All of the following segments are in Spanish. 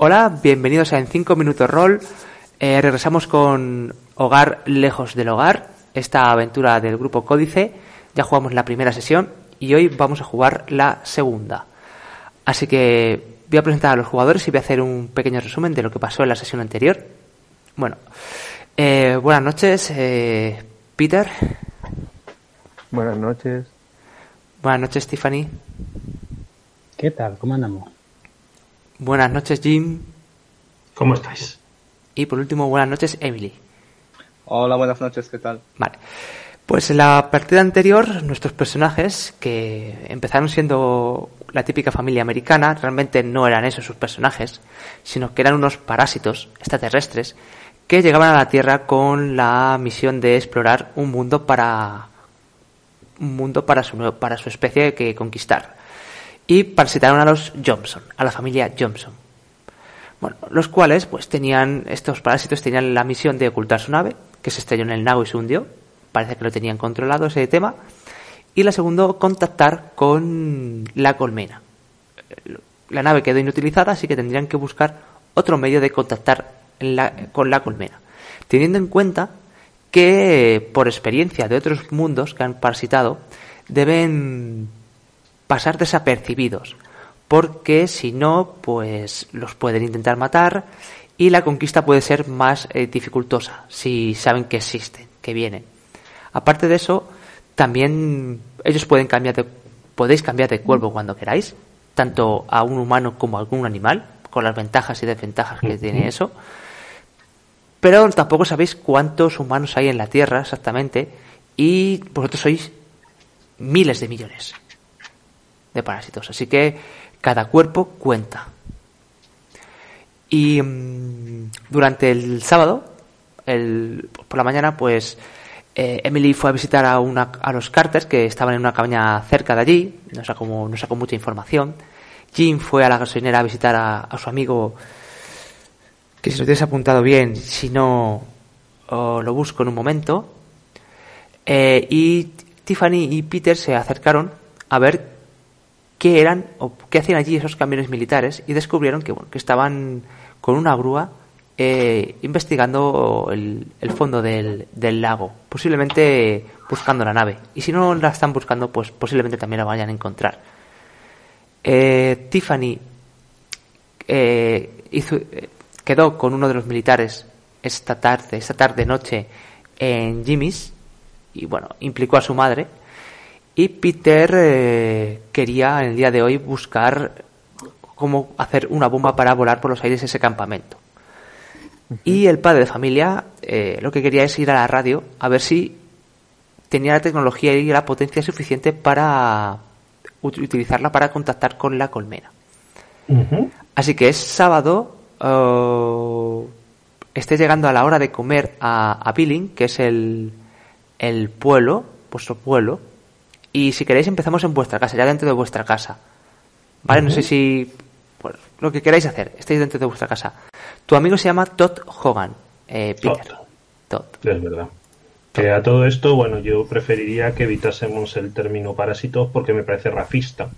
Hola, bienvenidos a En 5 Minutos Roll. Eh, regresamos con Hogar Lejos del Hogar, esta aventura del grupo Códice. Ya jugamos la primera sesión y hoy vamos a jugar la segunda. Así que voy a presentar a los jugadores y voy a hacer un pequeño resumen de lo que pasó en la sesión anterior. Bueno, eh, buenas noches, eh, Peter. Buenas noches. Buenas noches, Tiffany. ¿Qué tal? ¿Cómo andamos? Buenas noches, Jim. ¿Cómo estáis? Y por último, buenas noches, Emily. Hola, buenas noches, ¿qué tal? Vale. Pues en la partida anterior, nuestros personajes, que empezaron siendo la típica familia americana, realmente no eran esos sus personajes, sino que eran unos parásitos extraterrestres que llegaban a la Tierra con la misión de explorar un mundo para un mundo para su para su especie que conquistar y parasitaron a los Johnson, a la familia Johnson. Bueno, los cuales, pues tenían, estos parásitos tenían la misión de ocultar su nave, que se estrelló en el lago y se hundió. Parece que lo tenían controlado ese tema. Y la segunda, contactar con la colmena. La nave quedó inutilizada, así que tendrían que buscar otro medio de contactar con la colmena. Teniendo en cuenta que, por experiencia de otros mundos que han parasitado, deben pasar desapercibidos, porque si no, pues los pueden intentar matar y la conquista puede ser más eh, dificultosa si saben que existen, que vienen. Aparte de eso, también ellos pueden cambiar de, podéis cambiar de cuerpo cuando queráis, tanto a un humano como a algún animal, con las ventajas y desventajas que tiene eso. Pero tampoco sabéis cuántos humanos hay en la Tierra exactamente y vosotros sois miles de millones de parásitos. Así que cada cuerpo cuenta. Y mm, durante el sábado, el, por la mañana, pues eh, Emily fue a visitar a, una, a los Carters que estaban en una cabaña cerca de allí, no sacó, no sacó mucha información. Jim fue a la gasolinera a visitar a, su amigo, que si lo tienes apuntado bien, si no, lo busco en un momento. Eh, y Tiffany y Peter se acercaron a ver qué eran o qué hacían allí esos camiones militares y descubrieron que, bueno, que estaban con una grúa eh, investigando el, fondo del, lago, posiblemente buscando la nave. Y si no la están buscando, pues posiblemente también la vayan a encontrar. Eh, Tiffany eh, hizo, quedó con uno de los militares esta tarde, esta tarde noche en Jimmy's y bueno, implicó a su madre y Peter eh, quería en el día de hoy buscar cómo hacer una bomba para volar por los aires ese campamento. Y el padre de familia eh, lo que quería es ir a la radio a ver si tenía la tecnología y la potencia suficiente para utilizarla para contactar con la colmena. Así que es sábado, uh, esté llegando a la hora de comer a, a Billing, que es el, el pueblo, vuestro pueblo, y si queréis empezamos en vuestra casa, ya dentro de vuestra casa. ¿Vale? No sé si... Pues, lo que queráis hacer, estáis dentro de vuestra casa. Tu amigo se llama Todd Hogan, eh, Peter. Todd. Es verdad. Que a todo esto, bueno, yo preferiría que evitásemos el término parásitos porque me parece racista.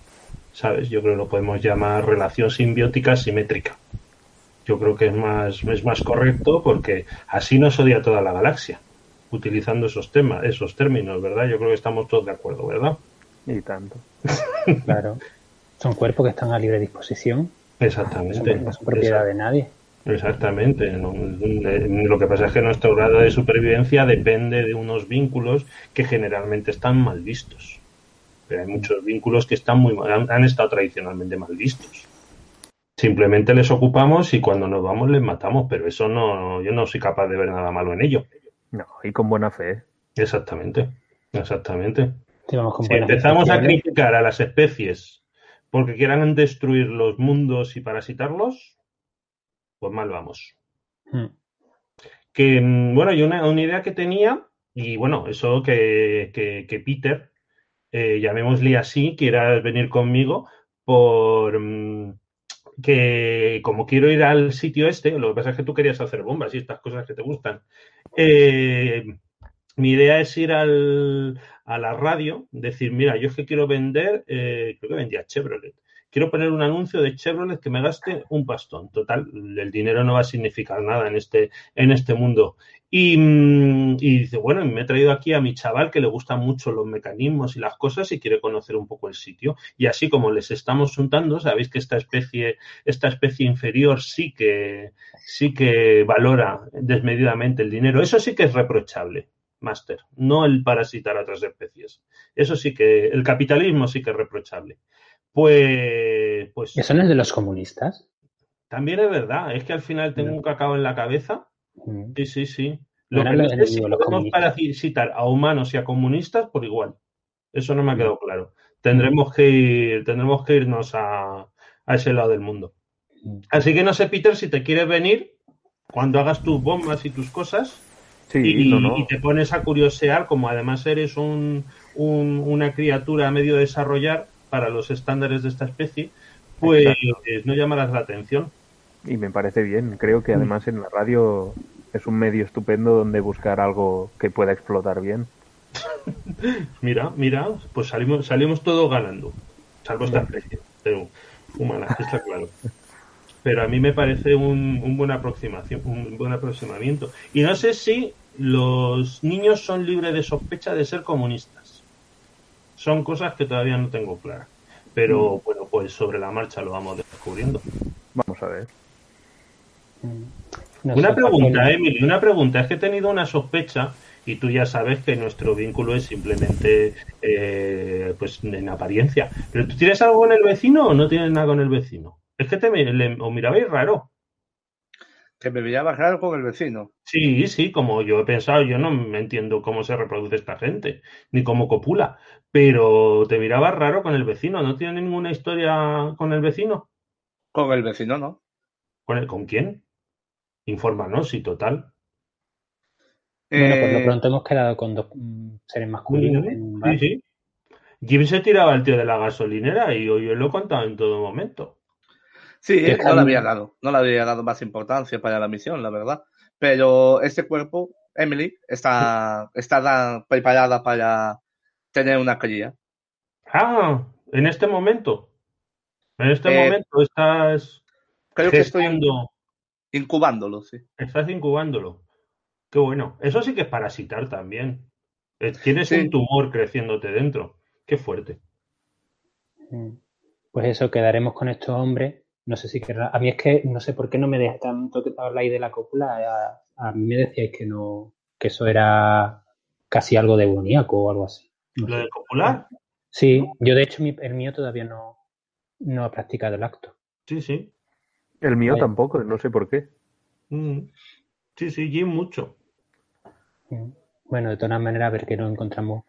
¿Sabes? Yo creo que lo podemos llamar relación simbiótica simétrica. Yo creo que es más, es más correcto porque así nos odia toda la galaxia utilizando esos temas, esos términos, ¿verdad? Yo creo que estamos todos de acuerdo, ¿verdad? Y tanto. claro. Son cuerpos que están a libre disposición. Exactamente. No son propiedad de nadie. Exactamente. Lo que pasa es que nuestro grado de supervivencia depende de unos vínculos que generalmente están mal vistos. Pero hay muchos vínculos que están muy han, han estado tradicionalmente mal vistos. Simplemente les ocupamos y cuando nos vamos les matamos, pero eso no, yo no soy capaz de ver nada malo en ello. No, y con buena fe. Exactamente, exactamente. si empezamos a criticar a las especies porque quieran destruir los mundos y parasitarlos, Pues mal vamos. Hmm. Que, mm, bueno, yo una, una idea que tenía, y bueno, eso que, que, que Peter, eh, llamémosle así, quiera venir conmigo por mm, que como quiero ir al sitio este, lo que pasa es que tú querías hacer bombas y estas cosas que te gustan. Eh, mi idea es ir al, a la radio, decir, mira, yo es que quiero vender, eh, creo que vendía Chevrolet. Quiero poner un anuncio de Chevrolet que me gaste un pastón. Total, el dinero no va a significar nada en este, en este mundo. Y, mm, y dice, bueno, me he traído aquí a mi chaval que le gustan mucho los mecanismos y las cosas y quiere conocer un poco el sitio. Y así como les estamos juntando, sabéis que esta especie, esta especie inferior sí que, sí que valora desmedidamente el dinero. Eso sí que es reprochable, Master, no el parasitar a otras especies. Eso sí que, el capitalismo sí que es reprochable. Pues, pues ¿Eso no es de los comunistas? también es verdad, es que al final tengo No. un cacao en la cabeza Mm. Sí, sí, sí. Lo que no los sé si podemos parasitar a humanos y a comunistas por igual. Eso no me ha quedado claro. Tendremos que ir, tendremos que irnos a, a ese lado del mundo. Mm. Así que no sé, Peter, si te quieres venir cuando hagas tus bombas y tus cosas Sí, y, no, no. y te pones a curiosear, como además eres un, un- una criatura a medio desarrollar para los estándares de esta especie, pues Exacto. no llamarás la atención. Y me parece bien. Creo que además en la radio es un medio estupendo donde buscar algo que pueda explotar bien. Mira, mira, pues salimos, salimos todos ganando, salvo esta especie, pero humana, está claro. Pero a mí me parece un, un buen aproximación, un buen aproximamiento. Y no sé si los niños son libres de sospecha de ser comunistas. Son cosas que todavía no tengo claras. Pero bueno, pues sobre la marcha lo vamos descubriendo. Vamos a ver. Mm. No Una pregunta, Emily, una pregunta. Es que he tenido una sospecha y tú ya sabes que nuestro vínculo es simplemente eh, pues en apariencia. ¿Pero tú tienes algo con el vecino o no tienes nada con el vecino? Es que te le- os mirabais raro. Que me veía raro con el vecino. Sí, sí, como yo he pensado, yo no me entiendo cómo se reproduce esta gente, ni cómo copula, pero te mirabas raro con el vecino. ¿No tiene ninguna historia con el vecino? Con el vecino, ¿no? ¿Con, el, ¿con quién? Infórmanos, sí, total. Bueno, por lo Eh, pronto hemos quedado con dos mm, seres masculinos. Sí, sí. Jim se tiraba al tío de la gasolinera y yo, yo lo he contado en todo momento. Sí, Que no le había dado, no le había dado más importancia para la misión, la verdad. Pero este cuerpo, Emily, está, está da- preparada para tener una cría. Ah, en este momento. En este Eh, momento estás Creo que estoy incubándolo, sí. estás incubándolo. Qué bueno. Eso sí que es parasitar también. Eh, Tienes Sí. un tumor creciéndote dentro. Qué fuerte. Mm. Pues eso, quedaremos con estos hombres. No sé si querrá. A mí es que no sé por qué no me deja tanto que habláis de la cópula. A, a mí me decíais que no, que eso era casi algo demoníaco o algo así. Lo copular. Sí, yo de hecho mi- el mío todavía no, no ha practicado el acto. Sí, sí. El mío tampoco, no sé por qué. Mm. Sí, sí, Jim mucho. Bueno, de todas maneras, a ver qué nos encontramos.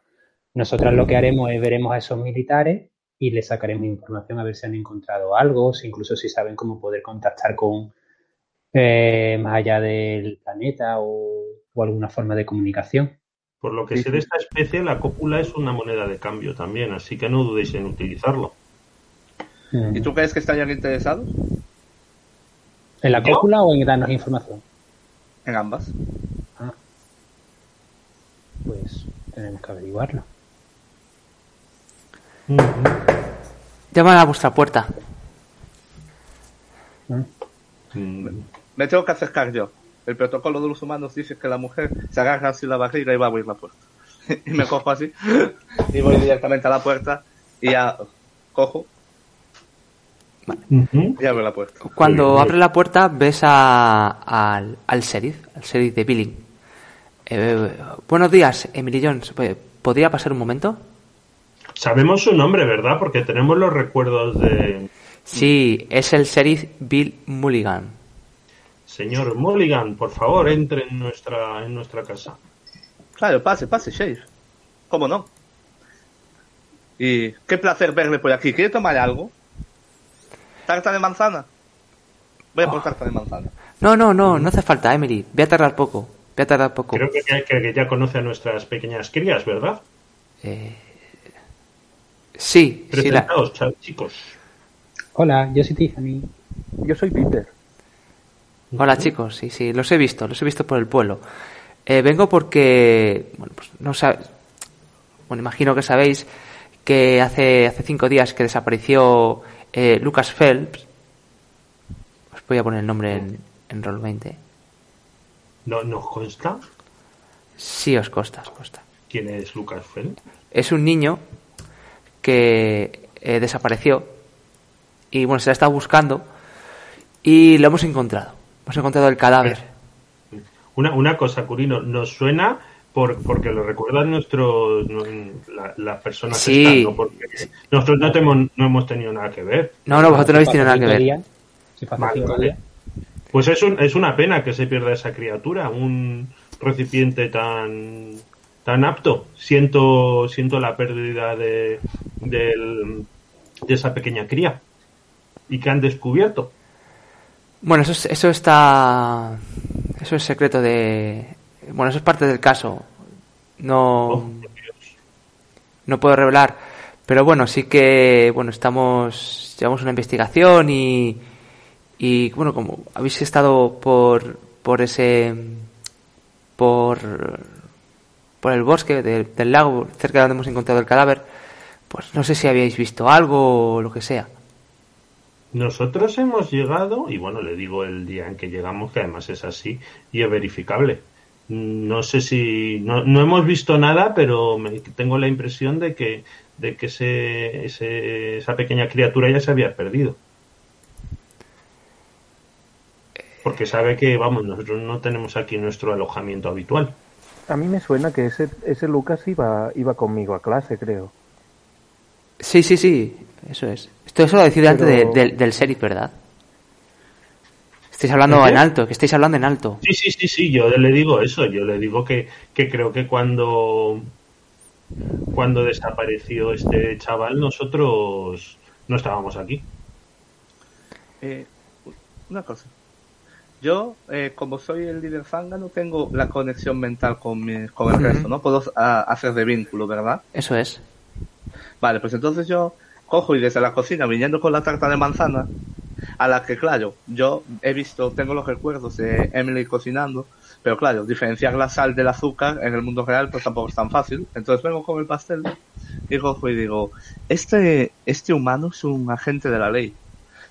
Nosotras lo que haremos es veremos a esos militares y les sacaremos información a ver si han encontrado algo, si incluso si saben cómo poder contactar con eh, más allá del planeta o, o alguna forma de comunicación. Por lo que Sí, sé de esta especie, la cópula es una moneda de cambio también, así que no dudéis en utilizarlo. Mm. ¿Y tú crees que estarían interesados? ¿En la cópula o en darnos información? En ambas. Ah. Pues tenemos que averiguarlo. Llaman a vuestra puerta. Mm. Mm. Me tengo que acercar yo. El protocolo de los humanos dice que la mujer se agarra así la barriga y va a abrir la puerta. y me cojo así y voy directamente a la puerta y ya cojo Ujú. y abro la puerta. Cuando abres la puerta ves a, al, al sheriff, al sheriff de Billing. Eh, buenos días, Emily Jones. Eh, ¿Podría pasar un momento? Sabemos su nombre, ¿verdad? Porque tenemos los recuerdos de Sí, es el sheriff Bill Mulligan. Señor Mulligan. Por favor, entre en nuestra en nuestra casa. Claro, pase, pase, Sheriff. ¿Cómo no? Y qué placer verle por aquí. ¿Quiere tomar algo? ¿Tarta de manzana? Voy a por tarta de manzana. No, no, no, no hace falta, Emily. Voy a tardar poco. Voy a tardar poco. Creo que, que- que ya conoce a nuestras pequeñas crías, ¿verdad? Eh, Sí, sí, la- chicos. Hola, yo soy Tiffany. Yo soy Peter. Hola chicos, sí, sí, los he visto, los he visto por el pueblo. Eh, vengo porque, bueno, pues no sab- bueno, imagino que sabéis que hace, hace cinco días que desapareció eh, Lucas Phelps. Os voy a poner el nombre en, en Roll20. ¿No, ¿Nos consta Sí, os consta, os consta. quién es Lucas Fell? Es un niño que eh, desapareció y bueno, se la ha estado buscando y lo hemos encontrado. Hemos encontrado el cadáver. Una, una cosa, Curino, nos suena por, porque lo recuerdan nuestros la- las personas Sí. estas, ¿no? porque nosotros no, tenemos, no hemos tenido nada que ver. No, no, vosotros no habéis tenido nada que ver. Vale, vale. Pues es, un- es una pena que se pierda esa criatura, un recipiente tan tan apto. Siento siento la pérdida de, del- de esa pequeña cría. ¿Y que han descubierto? Bueno, eso, es- eso está. Eso es secreto de. Bueno, eso es parte del caso. No. No puedo revelar. Pero bueno, sí que. Bueno, estamos. Llevamos una investigación y. Y bueno, como habéis estado por. Por ese. Por. Por el bosque de- del lago, cerca de donde hemos encontrado el cadáver. Pues no sé si habíais visto algo o lo que sea. Nosotros hemos llegado, y bueno, le digo el día en que llegamos, que además es así y es verificable. No sé si. No, no hemos visto nada, pero me- tengo la impresión de que, de que ese, ese- esa pequeña criatura ya se había perdido. Porque sabe que, vamos, nosotros no tenemos aquí nuestro alojamiento habitual. A mí me suena que ese, ese Lucas iba, iba conmigo a clase, creo. Sí, sí, sí, eso es. Esto eso lo decide antes de- Pero- del, del sheriff, ¿verdad? Estáis hablando en alto, que estáis hablando en alto. Sí, sí, sí, sí, yo le digo eso, yo le digo que, que creo que cuando, cuando desapareció este chaval nosotros no estábamos aquí. Eh, una cosa. Yo, eh, como soy el líder zanga, no tengo la conexión mental con, mi- con el resto, ¿no? Puedo ah, hacer de vínculo, ¿verdad? Eso es. Vale, pues entonces yo cojo y desde la cocina, viniendo con la tarta de manzana, a la que, claro, yo he visto, tengo los recuerdos de Emily cocinando, pero claro, diferenciar la sal del azúcar en el mundo real pues tampoco es tan fácil. Entonces vengo con el pastel y cojo y digo, este, este humano es un agente de la ley.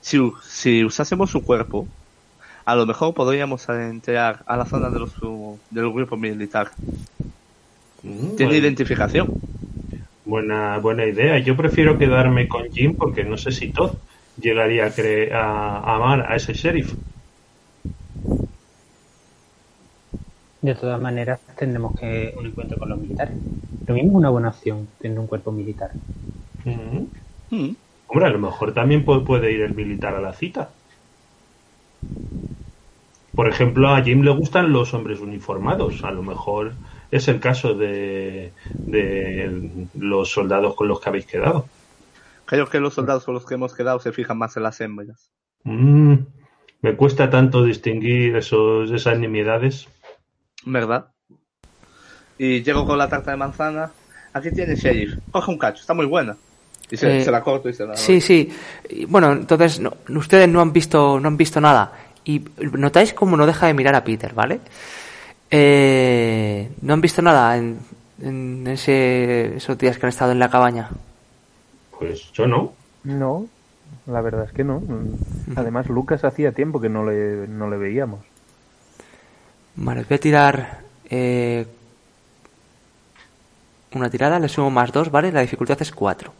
Si, si usásemos su cuerpo, a lo mejor podríamos entrar a la zona de los, del grupo militar. Mm, Tiene bueno, identificación. Buena, buena idea. Yo prefiero quedarme con Jim porque no sé si Todd llegaría a, cre- a, a amar a ese sheriff. De todas maneras, tendremos que un encuentro con los militares. Lo mismo es una buena opción tener un cuerpo militar. Mm. Mm. Hombre, a lo mejor también pu- puede ir el militar a la cita. Por ejemplo, a Jim le gustan los hombres uniformados. A lo mejor es el caso de, de los soldados con los que habéis quedado. Creo que los soldados con los que hemos quedado se fijan más en las hembras. Mm, me cuesta tanto distinguir esos, esas nimiedades. ¿Verdad? Y llego con la tarta de manzana. Aquí tiene sheriff. Coge un cacho, está muy buena. Y se, Eh, se la corto y se la Sí, sí. Y, bueno, entonces no- ustedes no han visto no han visto nada y notáis cómo no deja de mirar a Peter, ¿vale? Eh, no han visto nada en, en ese, esos días que han estado en la cabaña. Pues yo no. No, la verdad es que no. Además, Lucas hacía tiempo que no le, no le veíamos. Vale, voy a tirar eh, una tirada, le sumo más dos, ¿vale? La dificultad es cuatro.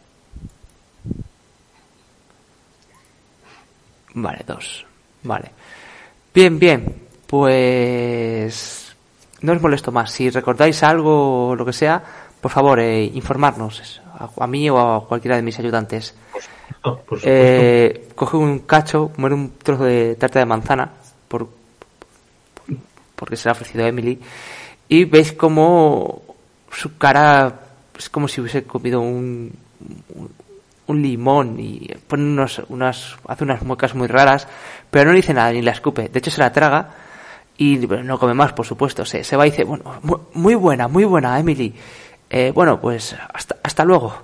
Vale, dos. Vale. Bien, bien. Pues no os molesto más. Si recordáis algo o lo que sea, por favor, eh, informarnos a, a mí o a cualquiera de mis ayudantes. No, por supuesto. Eh, coge un cacho, muere un trozo de tarta de manzana por, porque se le ha ofrecido a Emily y veis como su cara es como si hubiese comido un, un- un limón y pone unos, unas, hace unas muecas muy raras, pero no le dice nada ni la escupe. De hecho, se la traga y no come más, por supuesto. Se, se va y dice, bueno, muy buena, muy buena, Emily. Eh, bueno, pues hasta, hasta luego.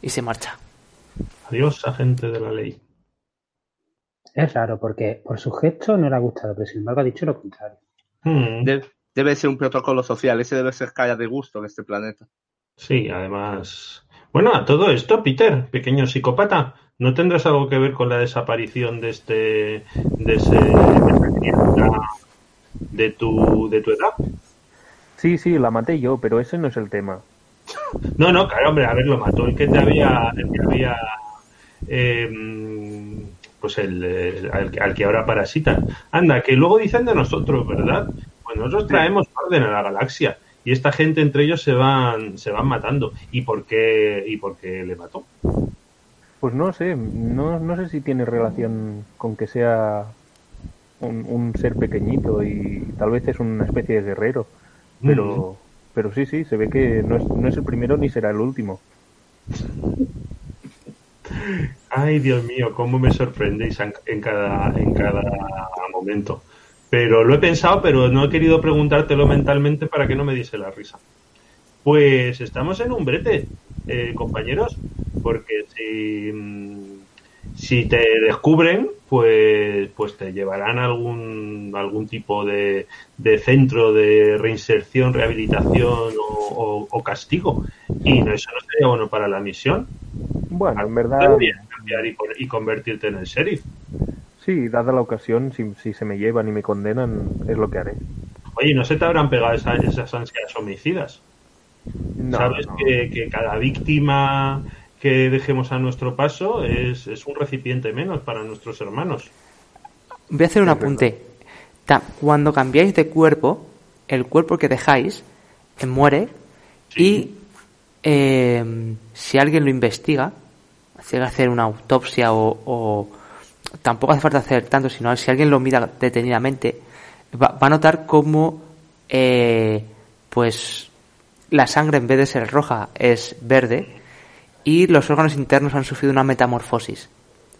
Y se marcha. Adiós, agente de la ley. Es raro porque por su gesto no le ha gustado, pero sin embargo ha dicho lo contrario. Hmm. debe ser un protocolo social, ese debe ser calla de gusto en este planeta. Sí, además. Bueno, a todo esto, Peter, pequeño psicópata, ¿no tendrás algo que ver con la desaparición de este. de ese. de tu. de tu edad? Sí, sí, la maté yo, pero ese no es el tema. No, no, claro, hombre, a ver, lo mató el que te había. el que había. Eh, pues el, al, que ahora parasita. Anda, que luego dicen de nosotros, ¿verdad? Pues nosotros traemos orden a la galaxia y esta gente entre ellos se van se van matando. ¿Y por qué, y por qué le mató? Pues no sé, no, no sé si tiene relación con que sea un, un, ser pequeñito y tal vez es una especie de guerrero. Pero, pero sí, sí, se ve que no es, no es el primero ni será el último. Ay, Dios mío, cómo me sorprendéis en cada, en cada momento. Pero lo he pensado, pero no he querido preguntártelo mentalmente para que no me diese la risa. Pues estamos en un brete, eh, compañeros, porque si, mm, si te descubren, pues, pues te llevarán a algún, algún tipo de, de centro de reinserción, rehabilitación o, o, castigo. Y no, eso no sería bueno para la misión. Bueno, en verdad. cambiar y, y convertirte en el sheriff. Sí, dada la ocasión, si, si, se me llevan y me condenan, es lo que haré. Oye, ¿no se te habrán pegado esas, esas ansias homicidas? No, Sabes no. Que, que, cada víctima que dejemos a nuestro paso es, es, un recipiente menos para nuestros hermanos. Voy a hacer un apunte. Cuando cambiáis de cuerpo, el cuerpo que dejáis eh, muere sí. y eh, si alguien lo investiga, hacer hacer una autopsia o, o, tampoco hace falta hacer tanto, sino si alguien lo mira detenidamente, va, va a notar cómo eh, pues la sangre en vez de ser roja es verde y los órganos internos han sufrido una metamorfosis.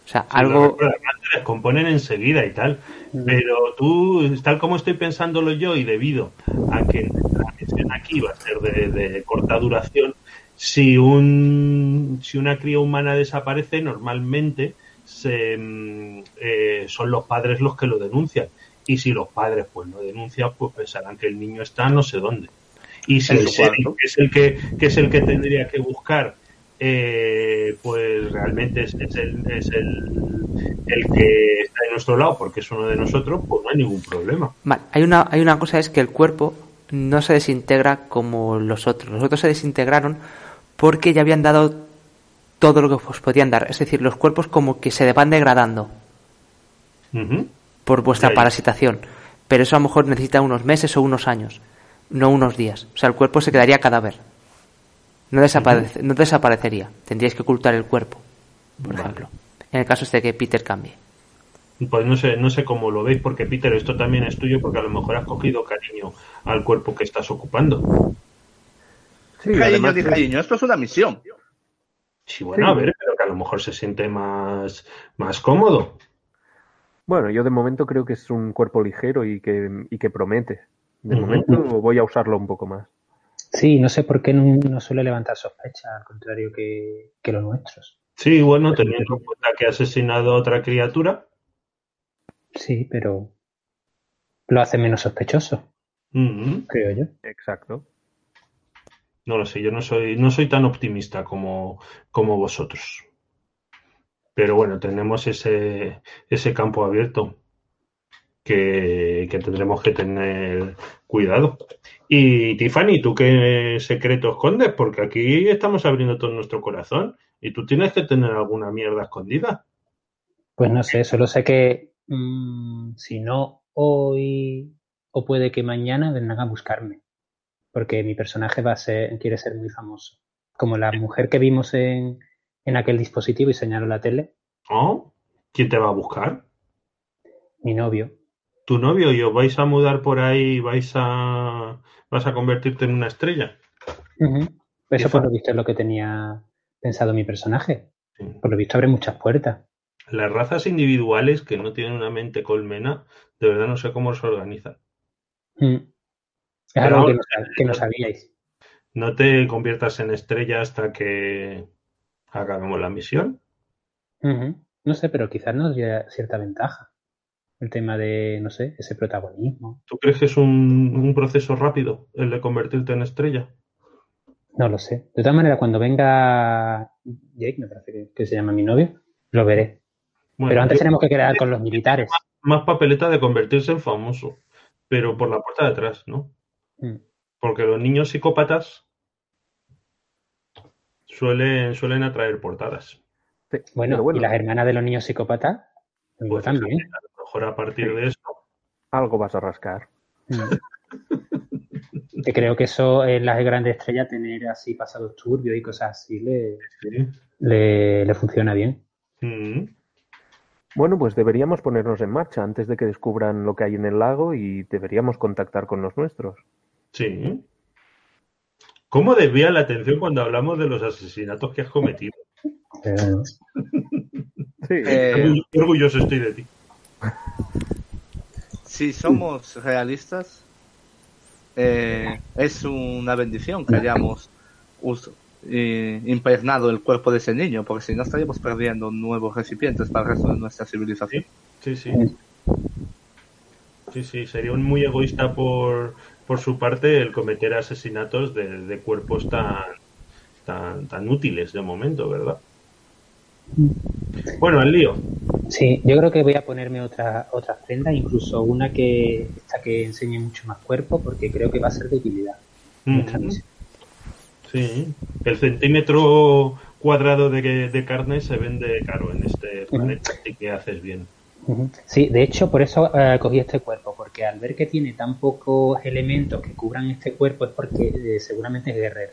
O sea, sí, algo... Se descomponen enseguida y tal. Pero tú, tal como estoy pensándolo yo y debido a que la misión aquí va a ser de, de corta duración, si, un, si una cría humana desaparece, normalmente se, eh, son los padres los que lo denuncian. Y si los padres pues lo denuncian, pues pensarán que el niño está no sé dónde. Y si el, sheriff, que es el que, que es el que tendría que buscar eh, pues realmente es, es, el, es el, el, que está de nuestro lado porque es uno de nosotros, pues no hay ningún problema. Vale, hay una, hay una cosa es que el cuerpo no se desintegra como los otros. Los otros se desintegraron porque ya habían dado todo lo que os podían dar. Es decir, los cuerpos como que se van degradando uh -huh. por vuestra parasitación. Pero eso a lo mejor necesita unos meses o unos años, no unos días. O sea, el cuerpo se quedaría cadáver. No, desaparece, no desaparecería. Tendríais que ocultar el cuerpo, por vale. ejemplo. En el caso de que Peter cambie. Pues no sé, no sé cómo lo veis, porque Peter, esto también es tuyo, porque a lo mejor has cogido cariño al cuerpo que estás ocupando. Sí, cariño, además, de cariño, esto es una misión. Sí, bueno, sí. a ver, pero que a lo mejor se siente más, más cómodo. Bueno, yo de momento creo que es un cuerpo ligero y que, y que promete. De uh -huh. momento voy a usarlo un poco más. Sí, no sé por qué no, no suele levantar sospecha, al contrario que, que los nuestros. Sí, bueno, teniendo en cuenta que ha asesinado a otra criatura. Sí, pero lo hace menos sospechoso, uh -huh. creo yo. Exacto. No lo sé, yo no soy, no soy tan optimista como, como vosotros. Pero bueno, tenemos ese, ese campo abierto que, que tendremos que tener cuidado. Y Tiffany, ¿tú qué secreto escondes? Porque aquí estamos abriendo todo nuestro corazón y tú tienes que tener alguna mierda escondida. Pues no sé, solo sé que mmm, si no hoy o puede que mañana vengan a buscarme. Porque mi personaje va a ser, quiere ser muy famoso. Como la mujer que vimos en, en aquel dispositivo y señaló la tele. ¿Oh? ¿Quién te va a buscar? Mi novio. ¿Tu novio y os vais a mudar por ahí y vais a, vas a convertirte en una estrella? Uh -huh. Eso por lo visto es lo que tenía pensado mi personaje. Por lo visto abre muchas puertas. Las razas individuales que no tienen una mente colmena, de verdad no sé cómo se organizan. Mm. Es Pero algo que no, sab- que no sabíais. No te conviertas en estrella hasta que acabemos la misión. No sé, pero quizás nos dé cierta ventaja. El tema de, no sé, ese protagonismo. ¿Tú crees que es un, un proceso rápido el de convertirte en estrella? No lo sé. De todas maneras, cuando venga Jake, me parece que, que se llama mi novio, lo veré. Bueno, Pero antes yo- tenemos que quedar con los militares. más papeleta de convertirse en famoso, pero por la puerta de atrás, ¿no? Mm. Porque los niños psicópatas suelen, suelen atraer portadas. Sí, Bueno, bueno, y las hermanas de los niños psicópatas, yo Pues también. A lo mejor a partir de eso. algo vas a rascar. Mm. Que creo que eso en las grandes estrellas, tener así pasados turbios y cosas así, le, sí. le, le funciona bien. Mm. Bueno, pues deberíamos ponernos en marcha antes de que descubran lo que hay en el lago y deberíamos contactar con los nuestros. Sí. ¿Cómo desvía la atención cuando hablamos de los asesinatos que has cometido? Sí, Eh, Qué orgulloso estoy de ti. Si somos realistas, eh, es una bendición que hayamos eh, impregnado el cuerpo de ese niño, porque si no estaríamos perdiendo nuevos recipientes para el resto de nuestra civilización. Sí, sí. Sí, sí, sería un muy egoísta por, por su parte el cometer asesinatos de, de cuerpos tan, tan, tan útiles de momento, ¿verdad? Bueno, al lío. Sí, yo creo que voy a ponerme otra, otras prendas, incluso una que, esta que enseñe mucho más cuerpo, porque creo que va a ser de utilidad. en nuestra misión. Sí, el centímetro cuadrado de, de carne se vende caro en este planeta, así que haces bien. Sí, de hecho, por eso eh, cogí este cuerpo, porque al ver que tiene tan pocos elementos que cubran este cuerpo es porque eh, seguramente es guerrero.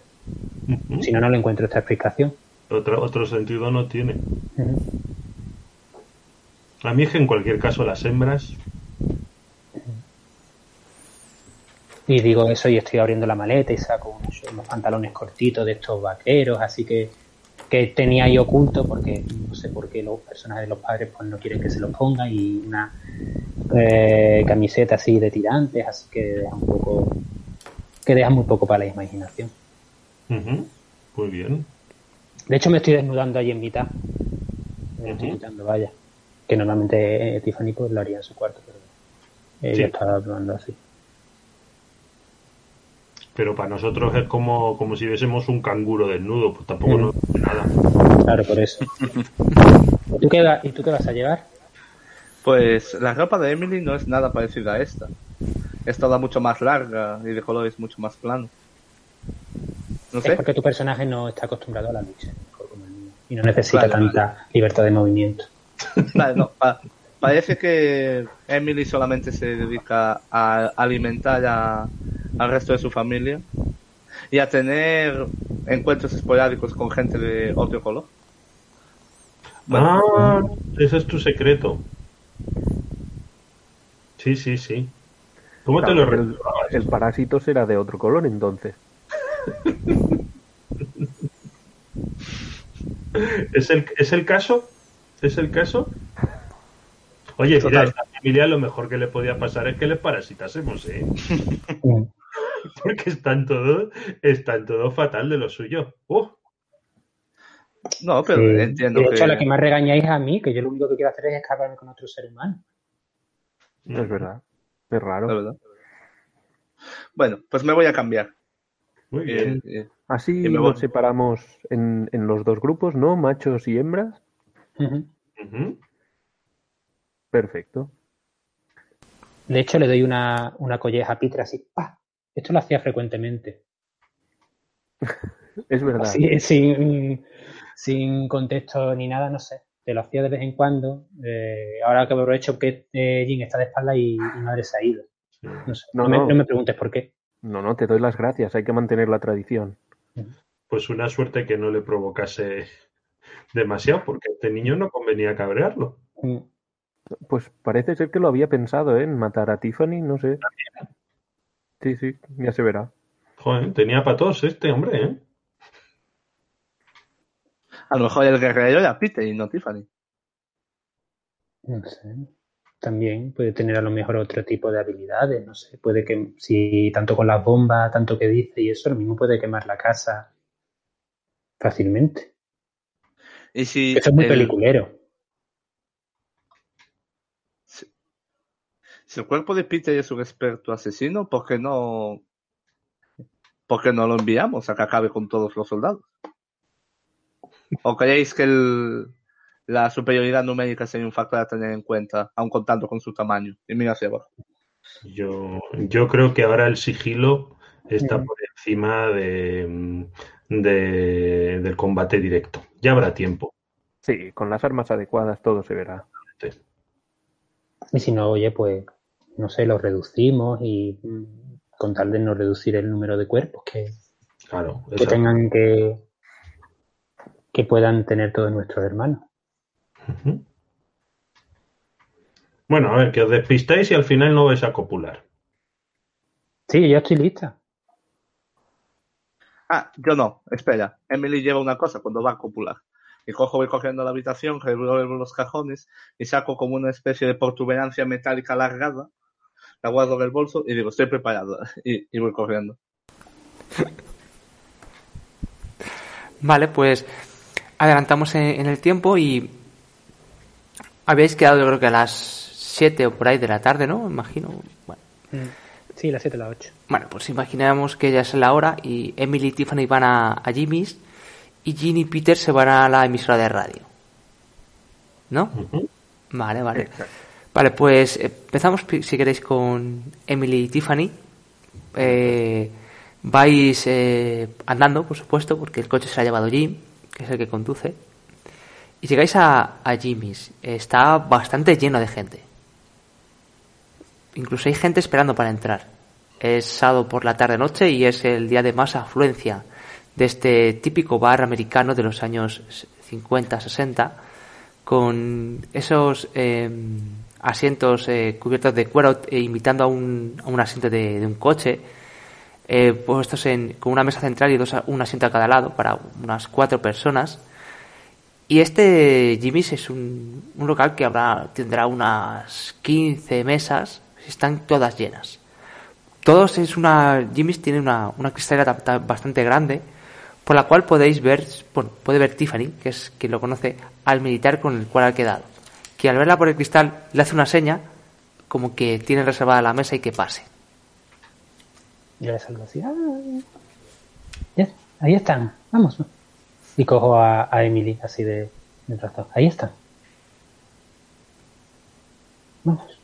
Si no, no le encuentro esta explicación. Otro, otro sentido no tiene. A mí es que en cualquier caso las hembras Y digo eso y estoy abriendo la maleta y saco unos, unos pantalones cortitos de estos vaqueros, así que, que tenía ahí oculto porque no sé por qué los personajes de los padres pues no quieren que se los ponga y una eh, camiseta así de tirantes, así que deja un poco que deja muy poco para la imaginación. Ujú. Muy bien. De hecho me estoy desnudando ahí en mitad. Me estoy quitando, vaya. Que normalmente eh, Tiffany pues lo haría en su cuarto, pero ella Sí. estaba probando así. Pero para nosotros es como, como si viésemos un canguro desnudo, pues tampoco Mm. nos dice nada. Claro, por eso. ¿Y tú qué, va- ¿Y tú qué vas a llevar? Pues la ropa de Emily no es nada parecida a esta. Es toda mucho más larga y de colores mucho más planos. No Es sé, porque tu personaje no está acostumbrado a la lucha, mejor como el mío, y no necesita tanta libertad de movimiento. Vale, no, pa- parece que Emily solamente se dedica a alimentar a- al resto de su familia y a tener encuentros esporádicos con gente de otro color. Bueno, Ah, ese es tu secreto. Sí, sí, sí. ¿Cómo te lo el, el parásito será de otro color entonces. ¿Es el, ¿Es el caso? ¿Es el caso? Oye, mira, a esta familia lo mejor que le podía pasar es que les parasitásemos, ¿eh? Porque están todos, están todos fatal de lo suyo. ¡Uh! no, pero Sí. entiendo de hecho, que... la que más regañáis a mí, que yo lo único que quiero hacer es escaparme con otro ser humano. Es verdad. Es raro. la verdad. Bueno, pues me voy a cambiar. Muy bien. Eh, eh, Así nos separamos en, en los dos grupos, ¿no? Machos y hembras. Ujú. Ujú. Perfecto. De hecho, le doy una, una colleja a Peter así. ¡pah! Esto lo hacía frecuentemente. Es verdad. Así, sin, sin contexto ni nada, no sé. Te lo hacía de vez en cuando. eh, ahora que aprovecho que eh, Jin está de espalda y, y madre se ha ido. No, sé. No, No, me, no. no me preguntes por qué. No, no, te doy las gracias. Hay que mantener la tradición. Pues una suerte que no le provocase demasiado, porque a este niño no convenía cabrearlo. Mm. Pues parece ser que lo había pensado, ¿eh? En matar a Tiffany, no sé. Sí, sí, ya se verá. Joder, tenía para todos este hombre, ¿eh? A lo mejor el guerrero era Peter y no Tiffany. No sé. También puede tener a lo mejor otro tipo de habilidades, no sé. Puede que, si tanto con las bombas, tanto que dice y eso, lo mismo puede quemar la casa fácilmente. Y si Eso es muy el- peliculero. Si el cuerpo de Peter es un experto asesino, ¿por qué no, por qué no lo enviamos a que acabe con todos los soldados? ¿O creéis que el- la superioridad numérica sería un factor a tener en cuenta, aun contando con su tamaño? Y mira hacia abajo. Yo, yo creo que ahora el sigilo está Mm. por encima de, de- del combate directo. Ya habrá tiempo. Sí, con las armas adecuadas todo se verá. Y si no, oye, pues, no sé, lo reducimos y con tal de no reducir el número de cuerpos que, Claro, que tengan que que puedan tener todos nuestros hermanos. Bueno, a ver, que os despistáis y al final no vais a copular. Sí, yo estoy lista. Ah, yo no, espera. Emily lleva una cosa cuando va a copular. Y cojo, voy cogiendo la habitación, revuelvo los cajones y saco como una especie de protuberancia metálica alargada. La guardo en el bolso y digo, estoy preparado. Y, y voy corriendo. Vale, pues adelantamos en, en el tiempo y habéis quedado yo creo que a las 7 o por ahí de la tarde, ¿no? Imagino. Bueno, Sí, las 7 las 8. bueno, pues imaginamos que ya es la hora y Emily y Tiffany van a, a Jimmy's y Ginny y Peter se van a la emisora de radio. ¿No? Vale, vale. Vale, pues empezamos pi- si queréis con Emily y Tiffany. Eh, vais eh, andando, por supuesto, porque el coche se lo ha llevado Jim, que es el que conduce. Y llegáis a, a Jimmy's. Está bastante lleno de gente. Incluso hay gente esperando para entrar. Es sábado por la tarde-noche y es el día de más afluencia de este típico bar americano de los años 50-60 con esos eh, asientos eh, cubiertos de cuero eh, imitando a un, a un asiento de, un coche eh, puestos con una mesa central y dos, un asiento a cada lado para unas cuatro personas y este Jimmy's es un, un local que habrá tendrá unas 15 mesas están todas llenas todos es una Jimmy's tiene una, una cristalera ta- ta- bastante grande por la cual podéis ver bueno puede ver Tiffany que es quien lo conoce al militar con el cual ha quedado que al verla por el cristal le hace una seña como que tiene reservada la mesa y que pase Yo le salgo así. "Ah, ya, ahí están, vamos. Y cojo a, Emily así de, de. Ahí están. Vamos.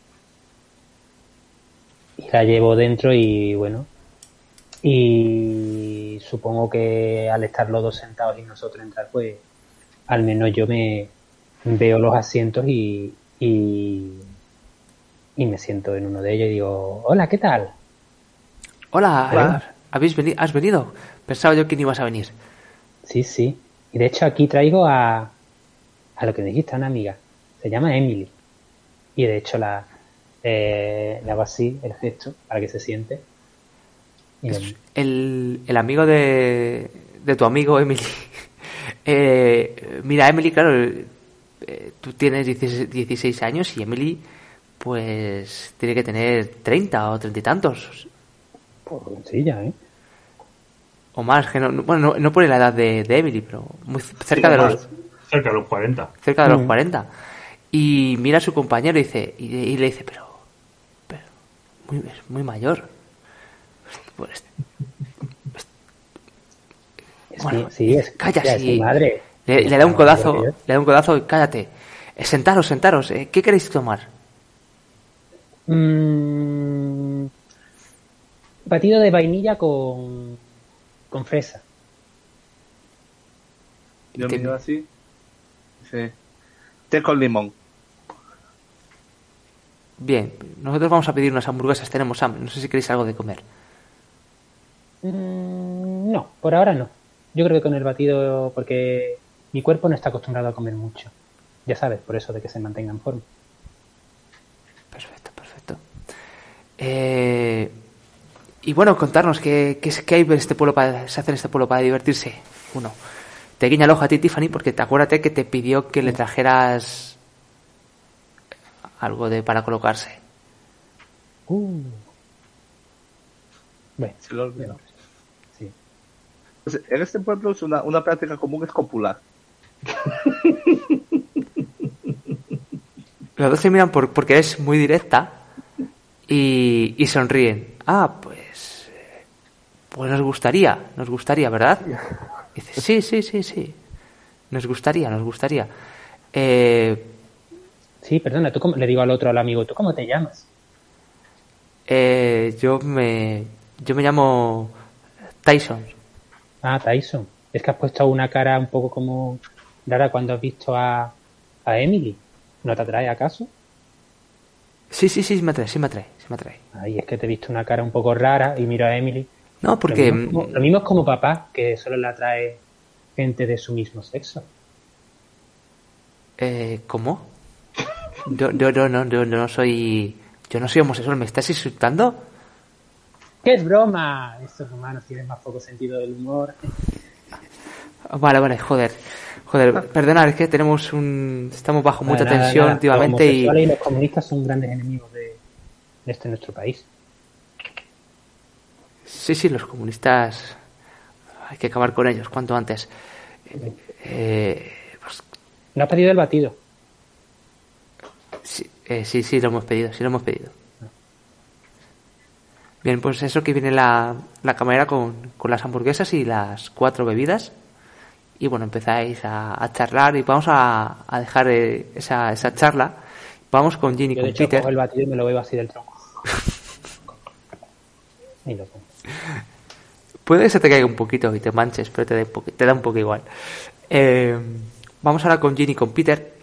Y la llevo dentro y bueno. Y supongo que al estar los dos sentados y nosotros entrar, pues al menos yo me veo los asientos y, y, y me siento en uno de ellos y digo, hola, ¿qué tal? hola, Hola. habéis venido has venido pensaba yo que no ibas a venir Sí, sí. Y de hecho aquí traigo a, a lo que me dijiste, a una amiga. Se llama Emily. Y de hecho la, eh, le hago así el gesto para que se siente. Y le- el, el amigo de, de tu amigo Emily. eh, mira, Emily, claro, eh, tú tienes 16, 16 años y Emily, pues, tiene que tener 30 o 30 y tantos pues, sí, ya, ¿eh? o más. Que no, no- bueno, no, no pone la edad de, de Emily, pero muy cerca Sí, de más, los Cerca de los 40. cerca de los Mm. 40. Y mira a su compañero y dice y, y le dice, pero muy, es muy mayor. Pues, Es Bueno, sí, es, calla, sí. madre. Le, le da un codazo, le da un codazo y cállate. Eh, sentaros, sentaros. eh, ¿Qué queréis tomar? Mm, batido de vainilla con, con fresa. Yo Te- miro así. Sí. Té con limón. Bien, nosotros vamos a pedir unas hamburguesas, tenemos hambre. No sé si queréis algo de comer. Mm, no, por ahora no. Yo creo que con el batido, porque mi cuerpo no está acostumbrado a comer mucho. Ya sabes, por eso de que se mantenga en forma. Perfecto, perfecto. Eh, y bueno, contarnos qué, qué, es- qué hay en este pueblo para, se hace en este pueblo para divertirse. Uno. te guiña el ojo a ti, Tiffany, porque te acuérdate que te pidió que le trajeras algo de para colocarse. Uh. Bueno, Se lo olvidó. sí. Pues, en este pueblo es una, una práctica común es copular. Los dos se miran por, porque es muy directa y, y sonríen. Ah, pues. Pues nos gustaría, nos gustaría, ¿verdad? Dice, sí, sí, sí, sí. Nos gustaría, nos gustaría. Eh, Sí, perdona, tú cómo- le digo al otro, al amigo, ¿tú cómo te llamas? eh, yo me. Yo me llamo Tyson. Ah, Tyson. Es que has puesto una cara un poco como rara cuando has visto a, a Emily. ¿No te atrae acaso? Sí, sí, sí, me atrae, sí me atrae, sí me atrae. Ay, es que te he visto una cara un poco rara y miro a Emily. No, porque. Lo mismo, es como- lo mismo es como papá, que solo le atrae gente de su mismo sexo. Eh, ¿Cómo? Yo, yo, yo no, yo no soy. Yo no soy homosexual, ¿me estás insultando? ¡Qué es broma! Estos humanos tienen más poco sentido del humor. Vale, vale, joder. Joder, perdonad, es que tenemos un. Estamos bajo mucha Nada, tensión nada. últimamente los y. homosexuales y los comunistas son grandes enemigos de, de este nuestro país. Sí, sí, los comunistas. Hay que acabar con ellos cuanto antes. Eh, pues, ¿No has pedido el batido? Sí, eh, sí, sí, lo hemos pedido, sí lo hemos pedido. Bien, pues eso que viene la, la camarera con, con las hamburguesas y las cuatro bebidas. Y bueno, empezáis a, a charlar y vamos a, a dejar eh, esa, esa charla. Vamos con Ginny, Yo, con de hecho, Peter. cojo el batido y me lo bebo así del tronco. y lo pongo. Puede que se te caiga un poquito y te manches, pero te, da un poqui- te da un poco igual. Eh, vamos ahora con Ginny con Peter.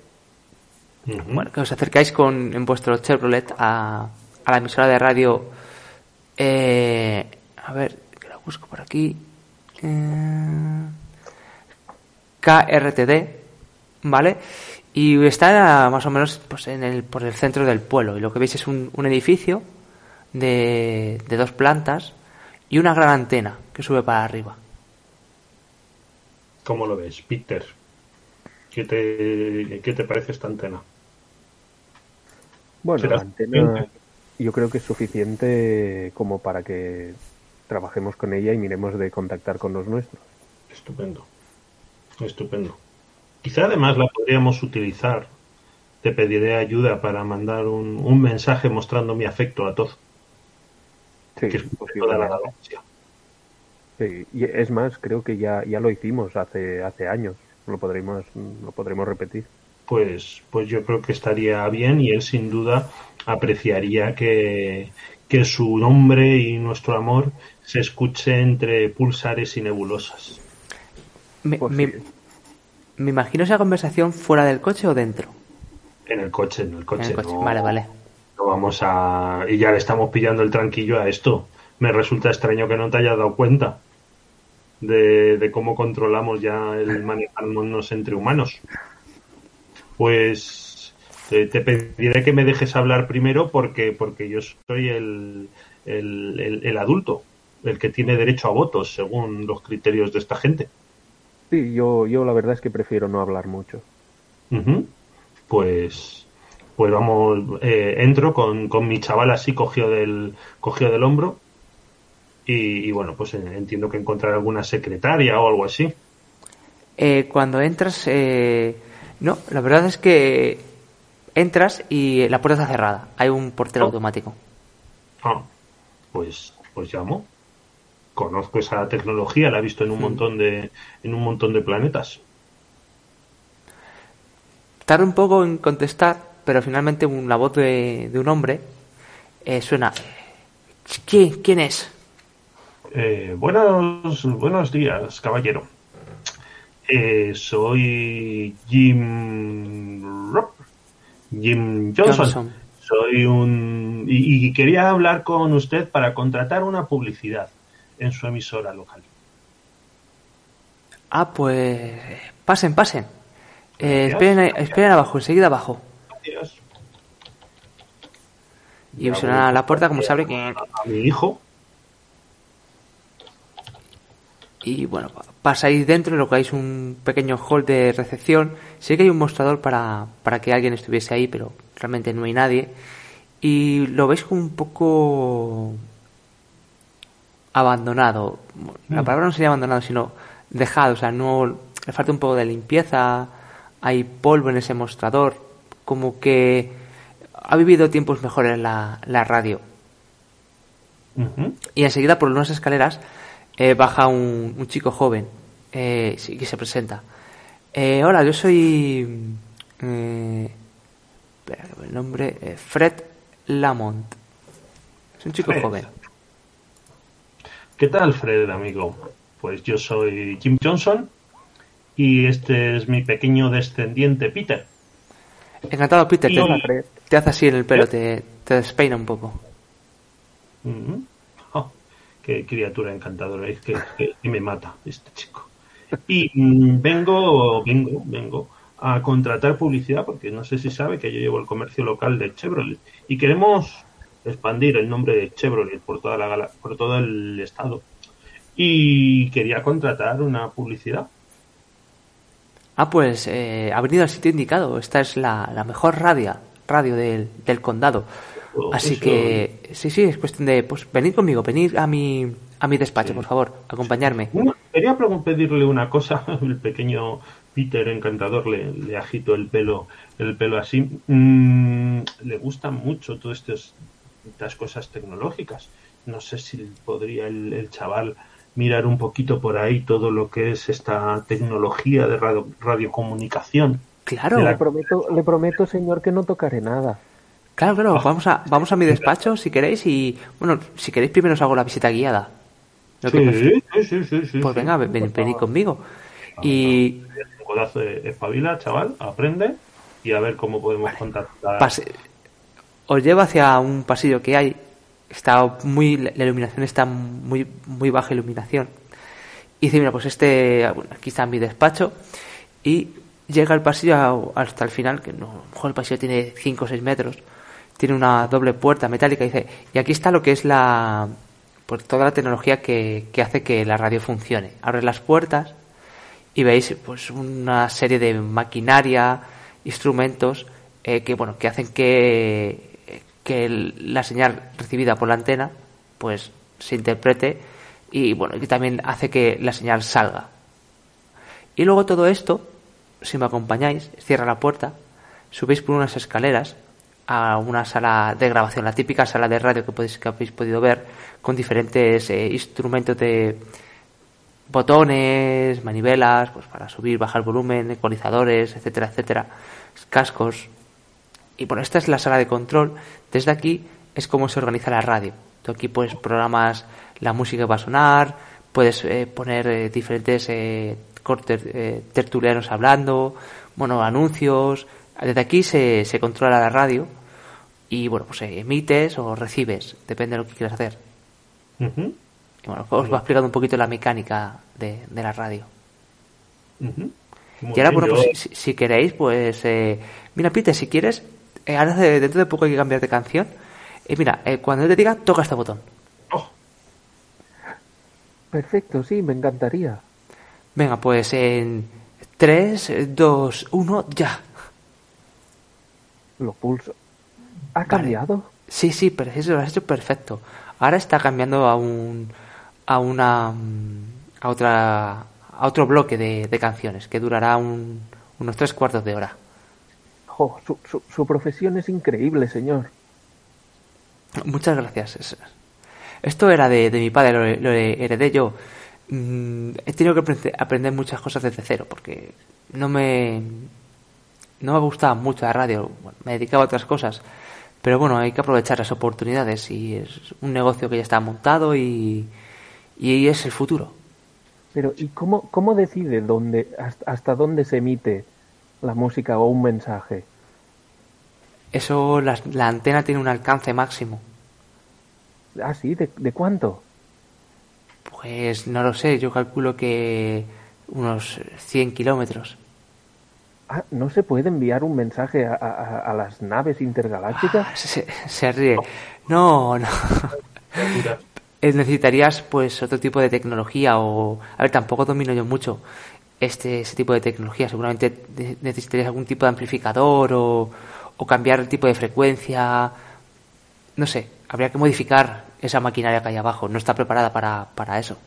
Bueno, que os acercáis con, en vuestro Chevrolet a, a la emisora de radio. eh, a ver, que la busco por aquí. Eh, KRTD, ¿vale? Y está más o menos pues, en el, por el centro del pueblo. Y lo que veis es un, un edificio de, de dos plantas y una gran antena que sube para arriba. ¿Cómo lo ves, Peter? ¿Qué te, qué te parece esta antena? Bueno, ¿Será la antena yo creo que es suficiente como para que trabajemos con ella y miremos de contactar con los nuestros. Estupendo. Estupendo. Quizá además la podríamos utilizar. Te pediré ayuda para mandar un, un mensaje mostrando mi afecto a todos. Sí, que es toda la galaxia. Sí, y es más, creo que ya, ya lo hicimos hace, hace años. Lo podremos, lo podremos repetir. Pues, pues yo creo que estaría bien y él sin duda apreciaría que, que su nombre y nuestro amor se escuche entre pulsares y nebulosas. Me, Pues me- sí. me imagino esa conversación fuera del coche o dentro. En el coche, en el coche. En el coche. no- Vale, vale. No vamos a. Y ya le estamos pillando el tranquillo a esto. Me resulta extraño que no te hayas dado cuenta de, de cómo controlamos ya el manejarnos entre humanos. Pues te pediré que me dejes hablar primero porque, porque yo soy el, el, el- el adulto, el que tiene derecho a votos según los criterios de esta gente. Sí, yo, yo la verdad es que prefiero no hablar mucho. Pues, pues vamos, eh, entro con, con mi chaval así cogido del, cogido del hombro y, y bueno, pues eh, entiendo que encontrar alguna secretaria o algo así. Eh, cuando entras, eh, no, la verdad es que entras y la puerta está cerrada. Hay un portero Oh. automático. Ah, pues, pues llamo. Conozco esa tecnología, la he visto en un montón de, en un montón de planetas. Tarda un poco en contestar, pero finalmente un- la voz de, de un hombre eh, suena. ¿Quién, ¿Quién es? Eh, buenos, buenos días, caballero. Eh, soy Jim Rock, Jim Johnson. Johnson. Soy un y, y quería hablar con usted para contratar una publicidad en su emisora local. Ah, pues. Pasen, pasen. Eh, esperen, esperen abajo, enseguida abajo. Gracias. Y suena la puerta, como se abre. A mi hijo. Y bueno, pasáis dentro y lo que hay es un pequeño hall de recepción. Sí que hay un mostrador para, para que alguien estuviese ahí, pero realmente no hay nadie. Y lo veis como un poco abandonado. La Mm. palabra no sería abandonado, sino dejado. O sea, no le falta un poco de limpieza. Hay polvo en ese mostrador. Como que ha vivido tiempos mejores la, la radio. Y enseguida por unas escaleras eh, baja un, un chico joven eh, que se presenta. Eh, hola, yo soy... eh, espera, que el nombre... Fred Lamont. Es un chico Fred. joven. ¿Qué tal, Fred, amigo? Pues yo soy Jim Johnson y este es mi pequeño descendiente Peter. Encantado, Peter. Y- Te, te hace así en el pelo, te, te despeina un poco. Qué criatura encantadora, es que, que- que me mata este chico. Y mm, vengo, vengo, vengo a contratar publicidad porque no sé si sabe que yo llevo el comercio local de Chevrolet y queremos expandir el nombre de Chevrolet por toda la gala- por todo el estado. Y quería contratar una publicidad. Ah, pues eh, ha venido al sitio indicado. Esta es la, la mejor radio, radio del, del condado. Oh, Así eso- que, sí, sí, es cuestión de, pues, venid conmigo, venid a mi, a mi despacho, Sí. por favor, acompañarme. Una- quería pedirle una cosa. El pequeño Peter encantador le, le agito el pelo, el pelo así. Mm, le gustan mucho todas estas, estas cosas tecnológicas. No sé si podría el, el chaval mirar un poquito por ahí todo lo que es esta tecnología de radio- radiocomunicación. Claro, De Le prometo, le prometo, señor, que no tocaré nada. Claro, claro, vamos a, vamos a mi despacho si queréis y, bueno, si queréis primero os hago la visita guiada. Sí, sí, sí, sí, Pues venga, ven, ven- venid conmigo. Y Un codazo de espabila, chaval, aprende y a ver cómo podemos contactar. os llevo hacia un pasillo que hay. Está muy, la iluminación está muy, muy baja iluminación. Y dice, mira, pues este, bueno, aquí está mi despacho. Y llega el pasillo hasta el final, que no, a lo mejor el pasillo tiene 5 o 6 metros. Tiene una doble puerta metálica. Y dice, y aquí está lo que es la, pues toda la tecnología que, que hace que la radio funcione. Abre las puertas y veis pues una serie de maquinaria, instrumentos eh, que bueno que hacen que que la señal recibida por la antena pues se interprete y bueno y también hace que la señal salga. Y luego todo esto, si me acompañáis, cierra la puerta, subéis por unas escaleras a una sala de grabación, la típica sala de radio que podéis que habéis podido ver con diferentes eh, instrumentos de botones, manivelas, pues para subir, bajar volumen, ecualizadores, etcétera, etcétera, cascos. Y bueno, esta es la sala de control. Desde aquí es como se organiza la radio. Tú aquí pues programas la música que va a sonar, puedes eh, poner eh, diferentes cortes tertulianos hablando, bueno, anuncios. Desde aquí se controla la radio y bueno, pues eh, emites o recibes, depende de lo que quieras hacer. Y bueno, os va explicando un poquito la mecánica de, de la radio. y ahora, bueno, pues si, si queréis, pues... eh, mira, Peter, si quieres, eh, ahora de- dentro de poco hay que cambiar de canción. Eh, mira, eh, cuando yo te diga, toca este botón. Oh, Perfecto, sí, me encantaría. Venga, pues en 3, 2, 1, ya. Lo pulso. ¿Ha Vale. cambiado? Sí, sí, pero eso lo has hecho perfecto. Ahora está cambiando a un... a una... mm, a otra... a otro bloque de, de canciones que durará un- unos tres cuartos de hora. Jo, su, su, su profesión es increíble, señor. Muchas gracias. Es- Esto era de, de mi padre, lo, lo heredé yo. Mm, He tenido que aprende- aprender muchas cosas desde cero porque no me no me gustaba mucho la radio. Bueno, me dedicaba a otras cosas, pero bueno, hay que aprovechar las oportunidades y es un negocio que ya está montado y y es el futuro. Pero, ¿y cómo, cómo decide dónde, hasta, dónde se emite la música o un mensaje? Eso las- la antena tiene un alcance máximo. Ah, sí, ¿de, de cuánto? Pues no lo sé, yo calculo que unos 100 kilómetros. Ah, ¿no se puede enviar un mensaje a, a- las naves intergalácticas? Ah, se, se ríe. No, no. eh, necesitarías pues otro tipo de tecnología o a ver tampoco domino yo mucho este ese tipo de tecnología seguramente necesitarías algún tipo de amplificador o, o cambiar el tipo de frecuencia no sé habría que modificar esa maquinaria que hay abajo no está preparada para, para eso.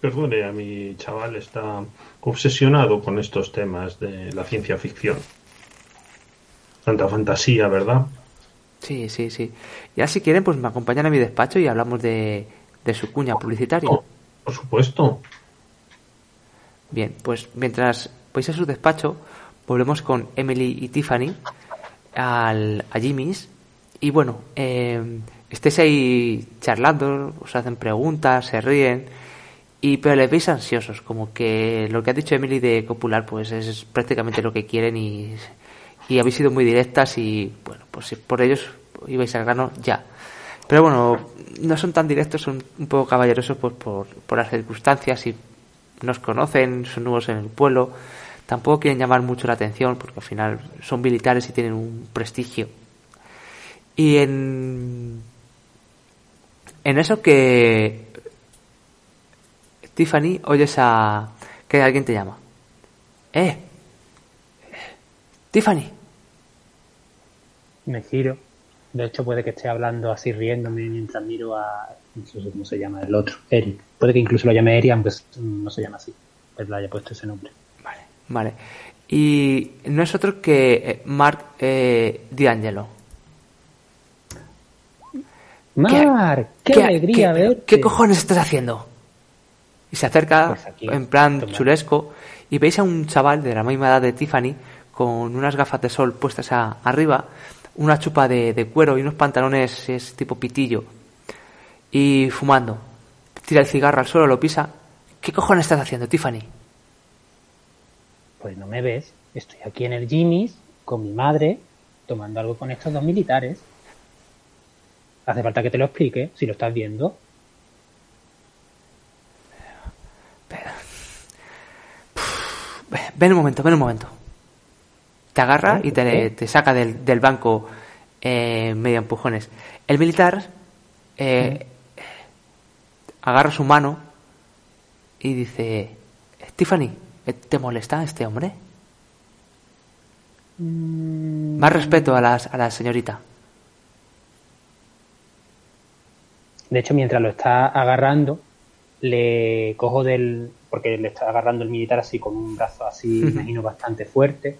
Perdone, a mi chaval está obsesionado con estos temas de la ciencia ficción. Tanta fantasía, ¿verdad? sí sí sí ya si quieren pues me acompañan a mi despacho y hablamos de, de su cuña publicitaria Oh, por supuesto. Bien, pues mientras vais a su despacho, volvemos con Emily y Tiffany al, a Jimmy's. Y bueno, eh, estéis ahí charlando, os hacen preguntas, se ríen, y pero les veis ansiosos, como que lo que ha dicho Emily de copular, pues es prácticamente lo que quieren y, y habéis sido muy directas y bueno, pues por ellos ibais al grano ya. Pero bueno, no son tan directos, son un poco caballerosos pues, por, por las circunstancias y nos conocen, son nuevos en el pueblo, tampoco quieren llamar mucho la atención porque al final son militares y tienen un prestigio. Y en, en eso que Tiffany oyes a que alguien te llama. ¡Eh! Tiffany. Me giro. De hecho, puede que esté hablando así riéndome mientras miro a. No sé cómo se llama el otro, Eric. Puede que incluso lo llame Eric, aunque no se llama así. Pero le haya puesto ese nombre. Vale, vale. Y no es otro que eh, Mark eh, D'Angelo. ¡Mar! ¡Qué, alegría qué- verte! ¿Qué cojones estás haciendo? Y se acerca Pues aquí, en plan toma. chulesco y veis a un chaval de la misma edad de Tiffany con unas gafas de sol puestas a- arriba, una chupa de, de cuero y unos pantalones es tipo pitillo y fumando. Tira el cigarro al suelo, lo pisa. ¿Qué cojones estás haciendo, Tiffany? Pues no me ves. Estoy aquí en el Jimmy's con mi madre tomando algo con estos dos militares. Hace falta que te lo explique, si lo estás viendo. Ven un momento, ven un momento. Te agarra y te, te saca del, del banco eh, medio empujones. El militar eh, agarra su mano y dice, Tiffany, ¿te molesta este hombre? Más respeto a la, a la señorita. De hecho, mientras lo está agarrando, le cojo del. porque le está agarrando el militar así con un brazo así, imagino, bastante fuerte.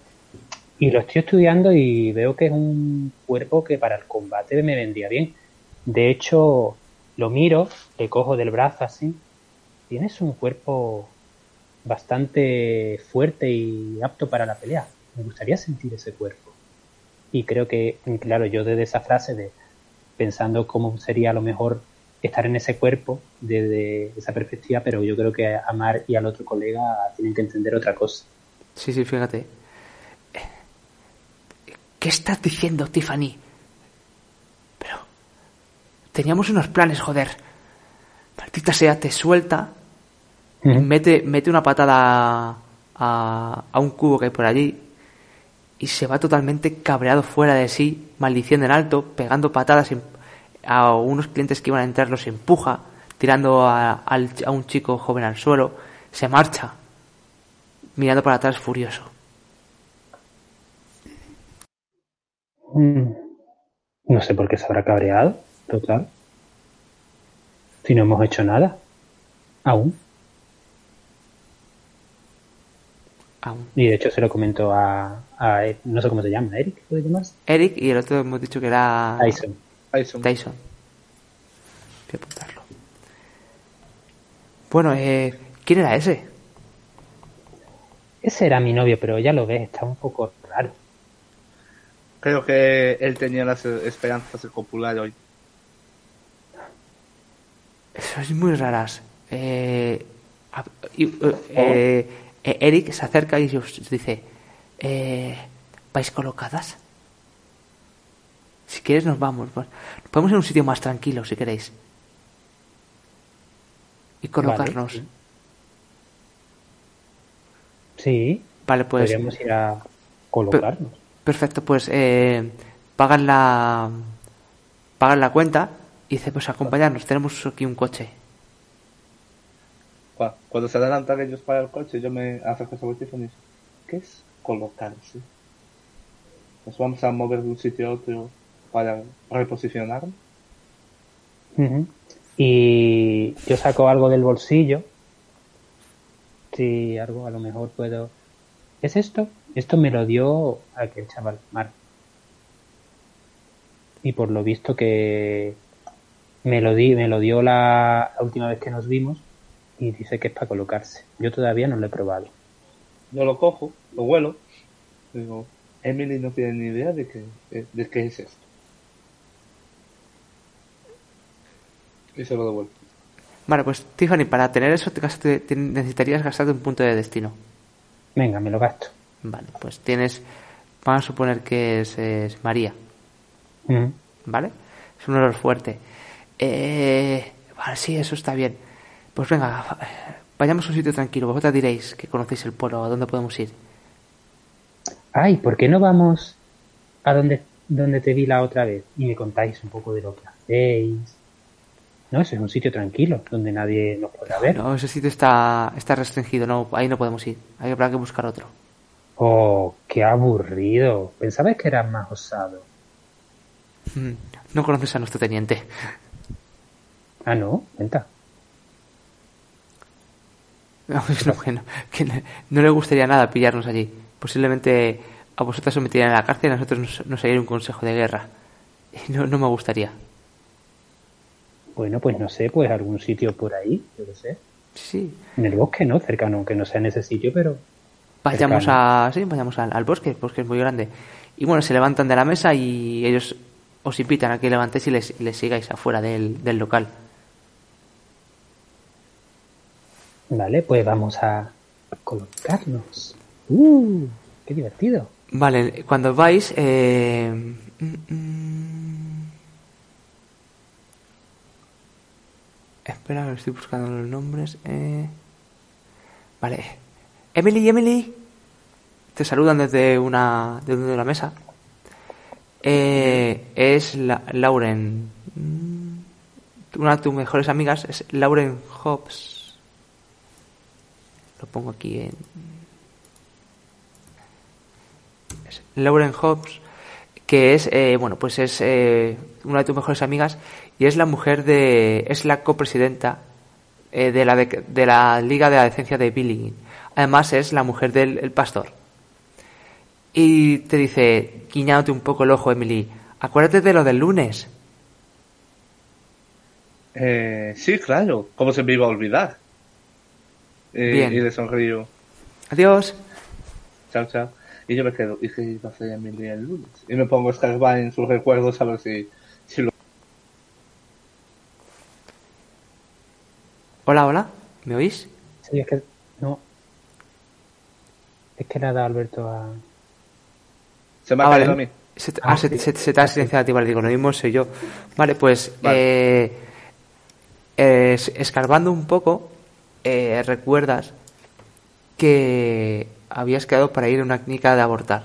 Y lo estoy estudiando y veo que es un cuerpo que para el combate me vendría bien. De hecho, lo miro, le cojo del brazo así. Tienes un cuerpo bastante fuerte y apto para la pelea. Me gustaría sentir ese cuerpo. Y creo que, claro, yo desde esa frase de pensando cómo sería a lo mejor estar en ese cuerpo desde esa perspectiva, pero yo creo que a Mar y al otro colega tienen que entender otra cosa. Sí, sí, fíjate. ¿Qué estás diciendo, Tiffany? Pero... Teníamos unos planes, joder. Maldita sea, te suelta. Mete, mete una patada a, a un cubo que hay por allí. Y se va totalmente cabreado fuera de sí, maldiciendo en alto, pegando patadas en- a unos clientes que iban a entrar, los empuja, tirando a, a un chico joven al suelo. Se marcha, mirando para atrás furioso. Mm, No sé por qué se habrá cabreado, total. Si no hemos hecho nada. Aún. Aún. Y de hecho se lo comento a, a no sé cómo se llama, Eric, ¿puede llamarse? Eric y el otro hemos dicho que era Tyson. Tyson. Tyson. Voy a apuntarlo. Bueno, eh, ¿quién era ese? Ese era mi novio, pero ya lo ves, está un poco raro. Creo que él tenía las esperanzas de copular hoy. Sois muy raras. Eh, eh, eh, eh, Eric se acerca y os dice, eh, ¿vais colocadas? Si quieres nos vamos. pues. Nos podemos ir a un sitio más tranquilo, si queréis. Y colocarnos. Vale. Sí, Vale, pues... podríamos ir a colocarnos. Perfecto, pues eh, pagan la pagan la cuenta Y dice, pues acompañarnos, tenemos aquí un coche. Cua- Cuando se adelantan ellos para el coche, yo me acerco a ese teléfono y digo, ¿qué es colocarse? Nos vamos a mover de un sitio a otro para reposicionar. Y yo saco algo del bolsillo. Sí, algo a lo mejor puedo. ¿Es esto? Esto me lo dio aquel chaval, Mark. Y por lo visto que me lo di, me lo dio la, la última vez que nos vimos y dice que es para colocarse. Yo todavía no lo he probado. Yo lo cojo, lo huelo, digo, Emily no tiene ni idea de qué, de qué es esto. Y se lo devuelvo. Vale, pues Tiffany, para tener eso te gastaste- te- necesitarías gastarte un punto de destino. Venga, me lo gasto. Vale, pues tienes, vamos a suponer que es, es María. ¿vale? Es un error fuerte. Eh, vale, sí, eso está bien. Pues venga, vayamos a un sitio tranquilo. Vosotras diréis que conocéis el pueblo, a dónde podemos ir. Ay, ¿por qué no vamos a donde, donde te vi la otra vez? Y me contáis un poco de lo que hacéis. No, ese es un sitio tranquilo, donde nadie nos podrá ver. No, ese sitio está, está restringido, no, ahí no podemos ir. Ahí habrá que buscar otro. Oh, qué aburrido. Pensabas que eras más osado. Mm, No conoces a nuestro teniente. Ah, no, cuenta. No, bueno, que no, no le gustaría nada pillarnos allí. Posiblemente a vosotras os meterían en la cárcel y a nosotros nos, nos haría un consejo de guerra. Y no, no me gustaría. Bueno, pues no sé, pues algún sitio por ahí, yo qué sé. Sí, En el bosque, ¿no? Cercano, aunque no sea en ese sitio, pero... vayamos cercano. a, sí, vayamos al, al bosque, el bosque es muy grande. Y bueno, se levantan de la mesa y ellos os invitan a que levantéis y les, les sigáis afuera del, del local. Vale, pues vamos a colocarnos. ¡Uh! ¡Qué divertido! Vale, cuando vais, eh, mm, mm. Espera, estoy buscando los nombres. eh. Vale, Emily, Emily, te saludan desde una, desde una mesa. Eh, es la, Lauren, Mm, una de tus mejores amigas es Lauren Hobbs. Lo pongo aquí en, Lauren Hobbs, que es, eh, bueno, pues es eh, una de tus mejores amigas y es la mujer de, es la copresidenta eh, de, la de, de la Liga de la Decencia de Billing. Además es la mujer del el pastor. Y te dice, guiñándote un poco el ojo, Emily, acuérdate de lo del lunes. Eh, sí, claro, ¿cómo se me iba a olvidar? Eh, Bien. Y le sonrío, Adiós. chao, chao. Y yo me quedo, ¿y qué iba a hacer Emily el lunes? Y me pongo a escarbar en sus recuerdos a ver si, si lo... Hola, hola, ¿me oís? Sí, es que... No. Es que dado Alberto a... Se me ha Ah, caído vale. a mí. Se, te- ah, se, te- se, te- se te ha silenciado a ti, vale, digo, lo mismo soy yo. Vale, pues Vale. eh, eh, es- escarbando un poco, eh, recuerdas que habías quedado para ir a una clínica de abortar.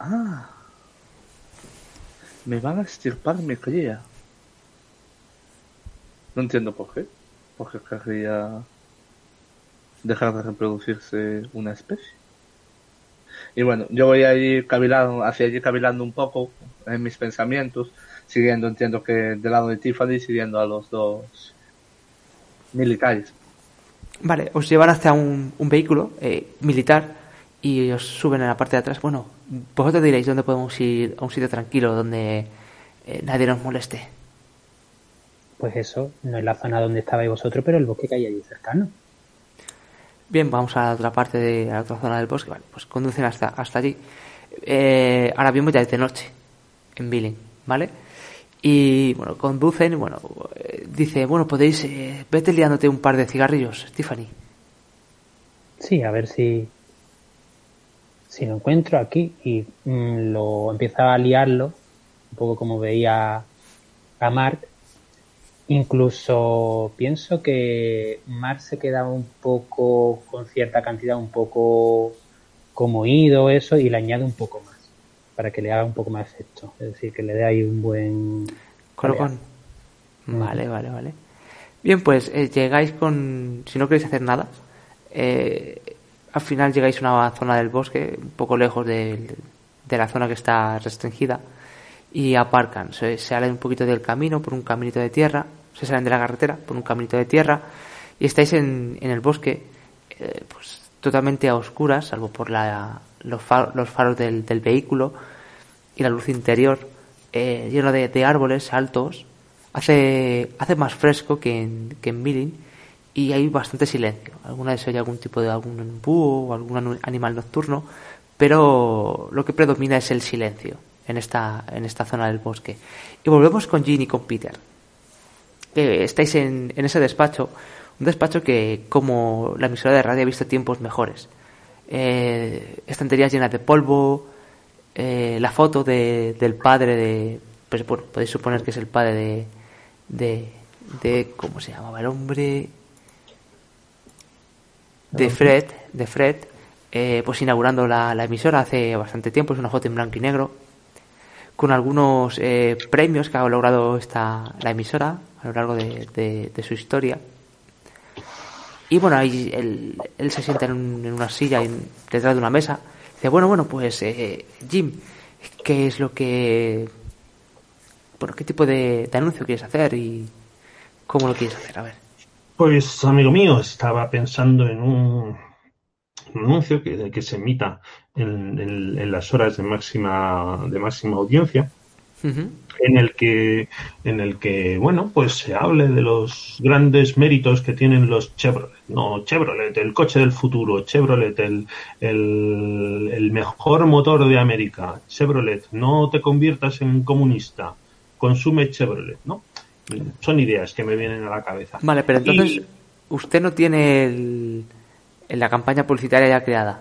Ah. Me van a extirpar mi cría. No entiendo por qué. Porque querría dejar de reproducirse una especie. Y bueno, yo voy a ir cavilando, hacia allí cavilando un poco en mis pensamientos, siguiendo, entiendo que del lado de Tiffany, siguiendo a los dos militares. Vale, os llevan hasta un, un vehículo eh, militar y os suben en la parte de atrás. Bueno, vosotros diréis dónde podemos ir a un sitio tranquilo donde eh, nadie nos moleste. Pues eso, no es la zona donde estabais vosotros, pero el bosque que hay allí cercano. Bien, vamos a la otra parte de a la otra zona del bosque. Vale, pues conducen hasta, hasta allí. Eh, ahora mismo ya es de noche en Billing, ¿vale? Y bueno, conducen y bueno, eh, dice, bueno, podéis, vete liándote un par de cigarrillos, Tiffany. Sí, a ver si si lo encuentro aquí y mm, lo empieza a liarlo, un poco como veía a Mark. Incluso pienso que Mark se queda un poco con cierta cantidad, un poco como ido eso y le añade un poco más para que le haga un poco más efecto. Es decir, que le dé ahí un buen... Colocón. Vale, vale, vale. Bien, pues eh, llegáis con... Si no queréis hacer nada, eh, al final llegáis a una zona del bosque, un poco lejos de, la zona que está restringida, y aparcan. Se, salen un poquito del camino por un caminito de tierra, se salen de la carretera por un caminito de tierra, y estáis en, el bosque, eh, pues totalmente a oscuras, salvo por los, faros, del, vehículo y la luz interior, eh, lleno de, árboles altos. Hace, hace más fresco que en, que en Milling y hay bastante silencio. Alguna vez hay algún tipo de algún búho o algún animal nocturno, pero lo que predomina es el silencio en esta, en esta zona del bosque. Y volvemos con Jean y con Peter. Eh, estáis en, en ese despacho, un despacho que, como la emisora de radio, ha visto tiempos mejores. Eh, estanterías llenas de polvo, eh, la foto de, del padre de. Pues bueno, podéis suponer que es el padre de. de. de ¿Cómo se llamaba el hombre? De Fred, de Fred, eh, pues inaugurando la, la emisora hace bastante tiempo, es una foto en blanco y negro, con algunos eh, premios que ha logrado esta, la emisora a lo largo de, de- de su historia. Y bueno, ahí él, él se sienta en, un- en una silla en- detrás de una mesa. Dice, bueno, bueno, pues eh, Jim, ¿qué es lo que... Bueno, ¿qué tipo de, de anuncio quieres hacer y cómo lo quieres hacer? A ver. Pues, amigo mío, estaba pensando en un, un anuncio que, que se emita en, en- en las horas de máxima, de máxima audiencia, en el que, en el que, bueno, pues se hable de los grandes méritos que tienen los Chevrolet. No, Chevrolet, el coche del futuro, Chevrolet, el, el, el mejor motor de América, Chevrolet, no te conviertas en comunista, consume Chevrolet, ¿no? Son ideas que me vienen a la cabeza. Vale, pero entonces Y- usted no tiene el, la campaña publicitaria ya creada.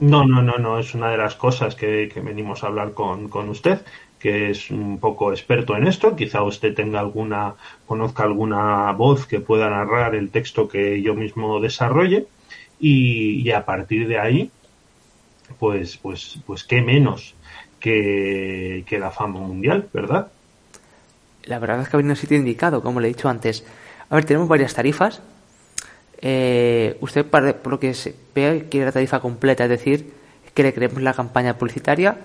No, no, no, no, es una de las cosas que, que venimos a hablar con, con usted, que es un poco experto en esto. Quizá usted tenga alguna, conozca alguna voz que pueda narrar el texto que yo mismo desarrolle y, y a partir de ahí, pues, pues, pues qué menos que, que la fama mundial, ¿verdad? La verdad es que ha venido a un sitio indicado, como le he dicho antes. A ver, tenemos varias tarifas. Eh, usted, para- por lo que se ve, quiere la tarifa completa, es decir, que le creemos la campaña publicitaria,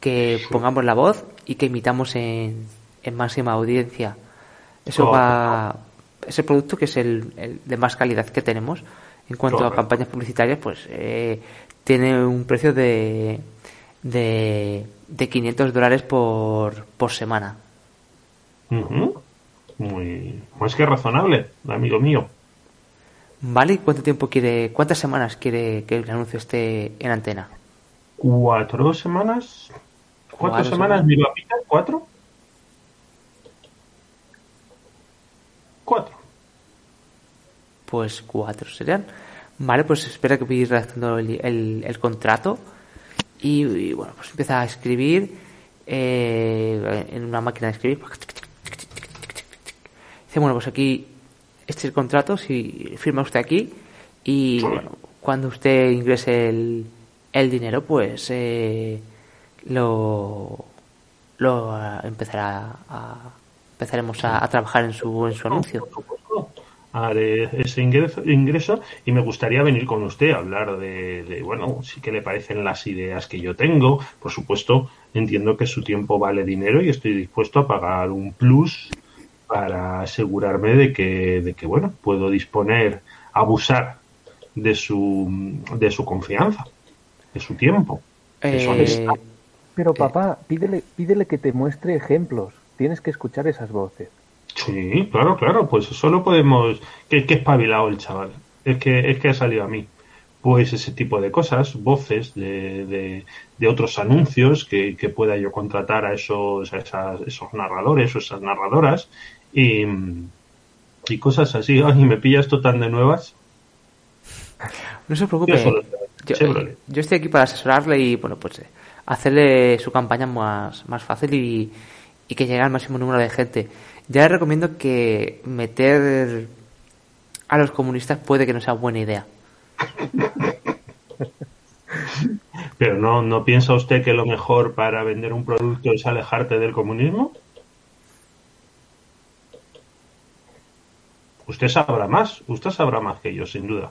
que pongamos la voz y que imitamos en, en máxima audiencia. Eso va. Ese producto que es el, el de más calidad que tenemos en cuanto a campañas publicitarias, pues eh, tiene un precio de, de, de 500 dólares por, por semana. Muy, más que razonable, amigo mío. ¿Vale? ¿Y cuánto tiempo quiere, cuántas semanas quiere que el anuncio esté en antena? ¿Cuatro semanas? ¿Cuatro Cuatro semanas? semanas. ¿Miro a Peter? ¿Cuatro? Cuatro. Pues cuatro serían. Vale, pues espera que voy a ir redactando el, el- el contrato. Y, y, bueno, pues empieza a escribir eh, en una máquina de escribir. Dice, bueno, pues aquí, este es el contrato, si firma usted aquí. Y bueno, cuando usted ingrese el, el dinero, pues eh, lo, lo ah, empezará a, empezaremos a, a trabajar en su, en su anuncio. Por supuesto. Haré ese ingreso, ingreso y me gustaría venir con usted a hablar de, de, bueno, sí que le parecen las ideas que yo tengo. Por supuesto, entiendo que su tiempo vale dinero y estoy dispuesto a pagar un plus para asegurarme de que, de que bueno, puedo disponer, abusar de su, de su confianza, de su tiempo. de su Eh. Pero papá, pídele, pídele que te muestre ejemplos. Tienes que escuchar esas voces. Sí, claro, claro, pues solo podemos. Que, que espabilado el chaval. Es que, es que ha salido a mí. Pues ese tipo de cosas, voces de, de, de otros anuncios que, que pueda yo contratar a esos, a esas- esos narradores o esas narradoras y, y cosas así. Ay, me pillas esto tan de nuevas. No se Yo preocupe. solo sé Yo, Chevrolet. yo estoy aquí para asesorarle y, bueno, pues eh, hacerle su campaña más, más fácil y, y que llegue al máximo número de gente. Ya le recomiendo que meter a los comunistas puede que no sea buena idea. Pero no, ¿no piensa usted que lo mejor para vender un producto es alejarte del comunismo? Usted sabrá más, usted sabrá más que yo, sin duda.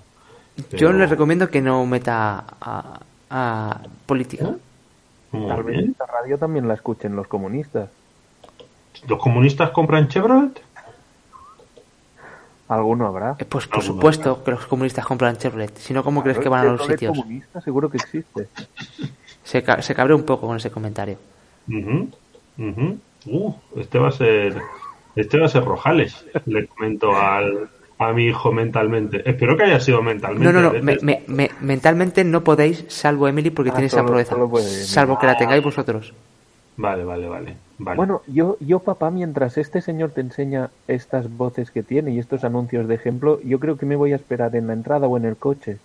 Yo le recomiendo que no meta a, a política. Muy Tal vez esta radio también la escuchen los comunistas. ¿Los comunistas compran Chevrolet? Alguno habrá. Eh, Pues por supuesto que los comunistas compran Chevrolet. Si no, ¿cómo crees que van a los sitios? comunista seguro que existe. Se, ca- se cabrea un poco con ese comentario. Ujú. Uh, este va a ser este va a ser Rojales, le comento al, a mi hijo mentalmente. Espero que haya sido mentalmente. No, no, no. me- me- me- mentalmente no podéis, salvo Emily, porque Ah, tiene esa proeza. Salvo que la tengáis vosotros. Vale, vale, vale. vale. Bueno, yo, yo papá, mientras este señor te enseña estas voces que tiene y estos anuncios de ejemplo, yo creo que me voy a esperar en la entrada o en el coche.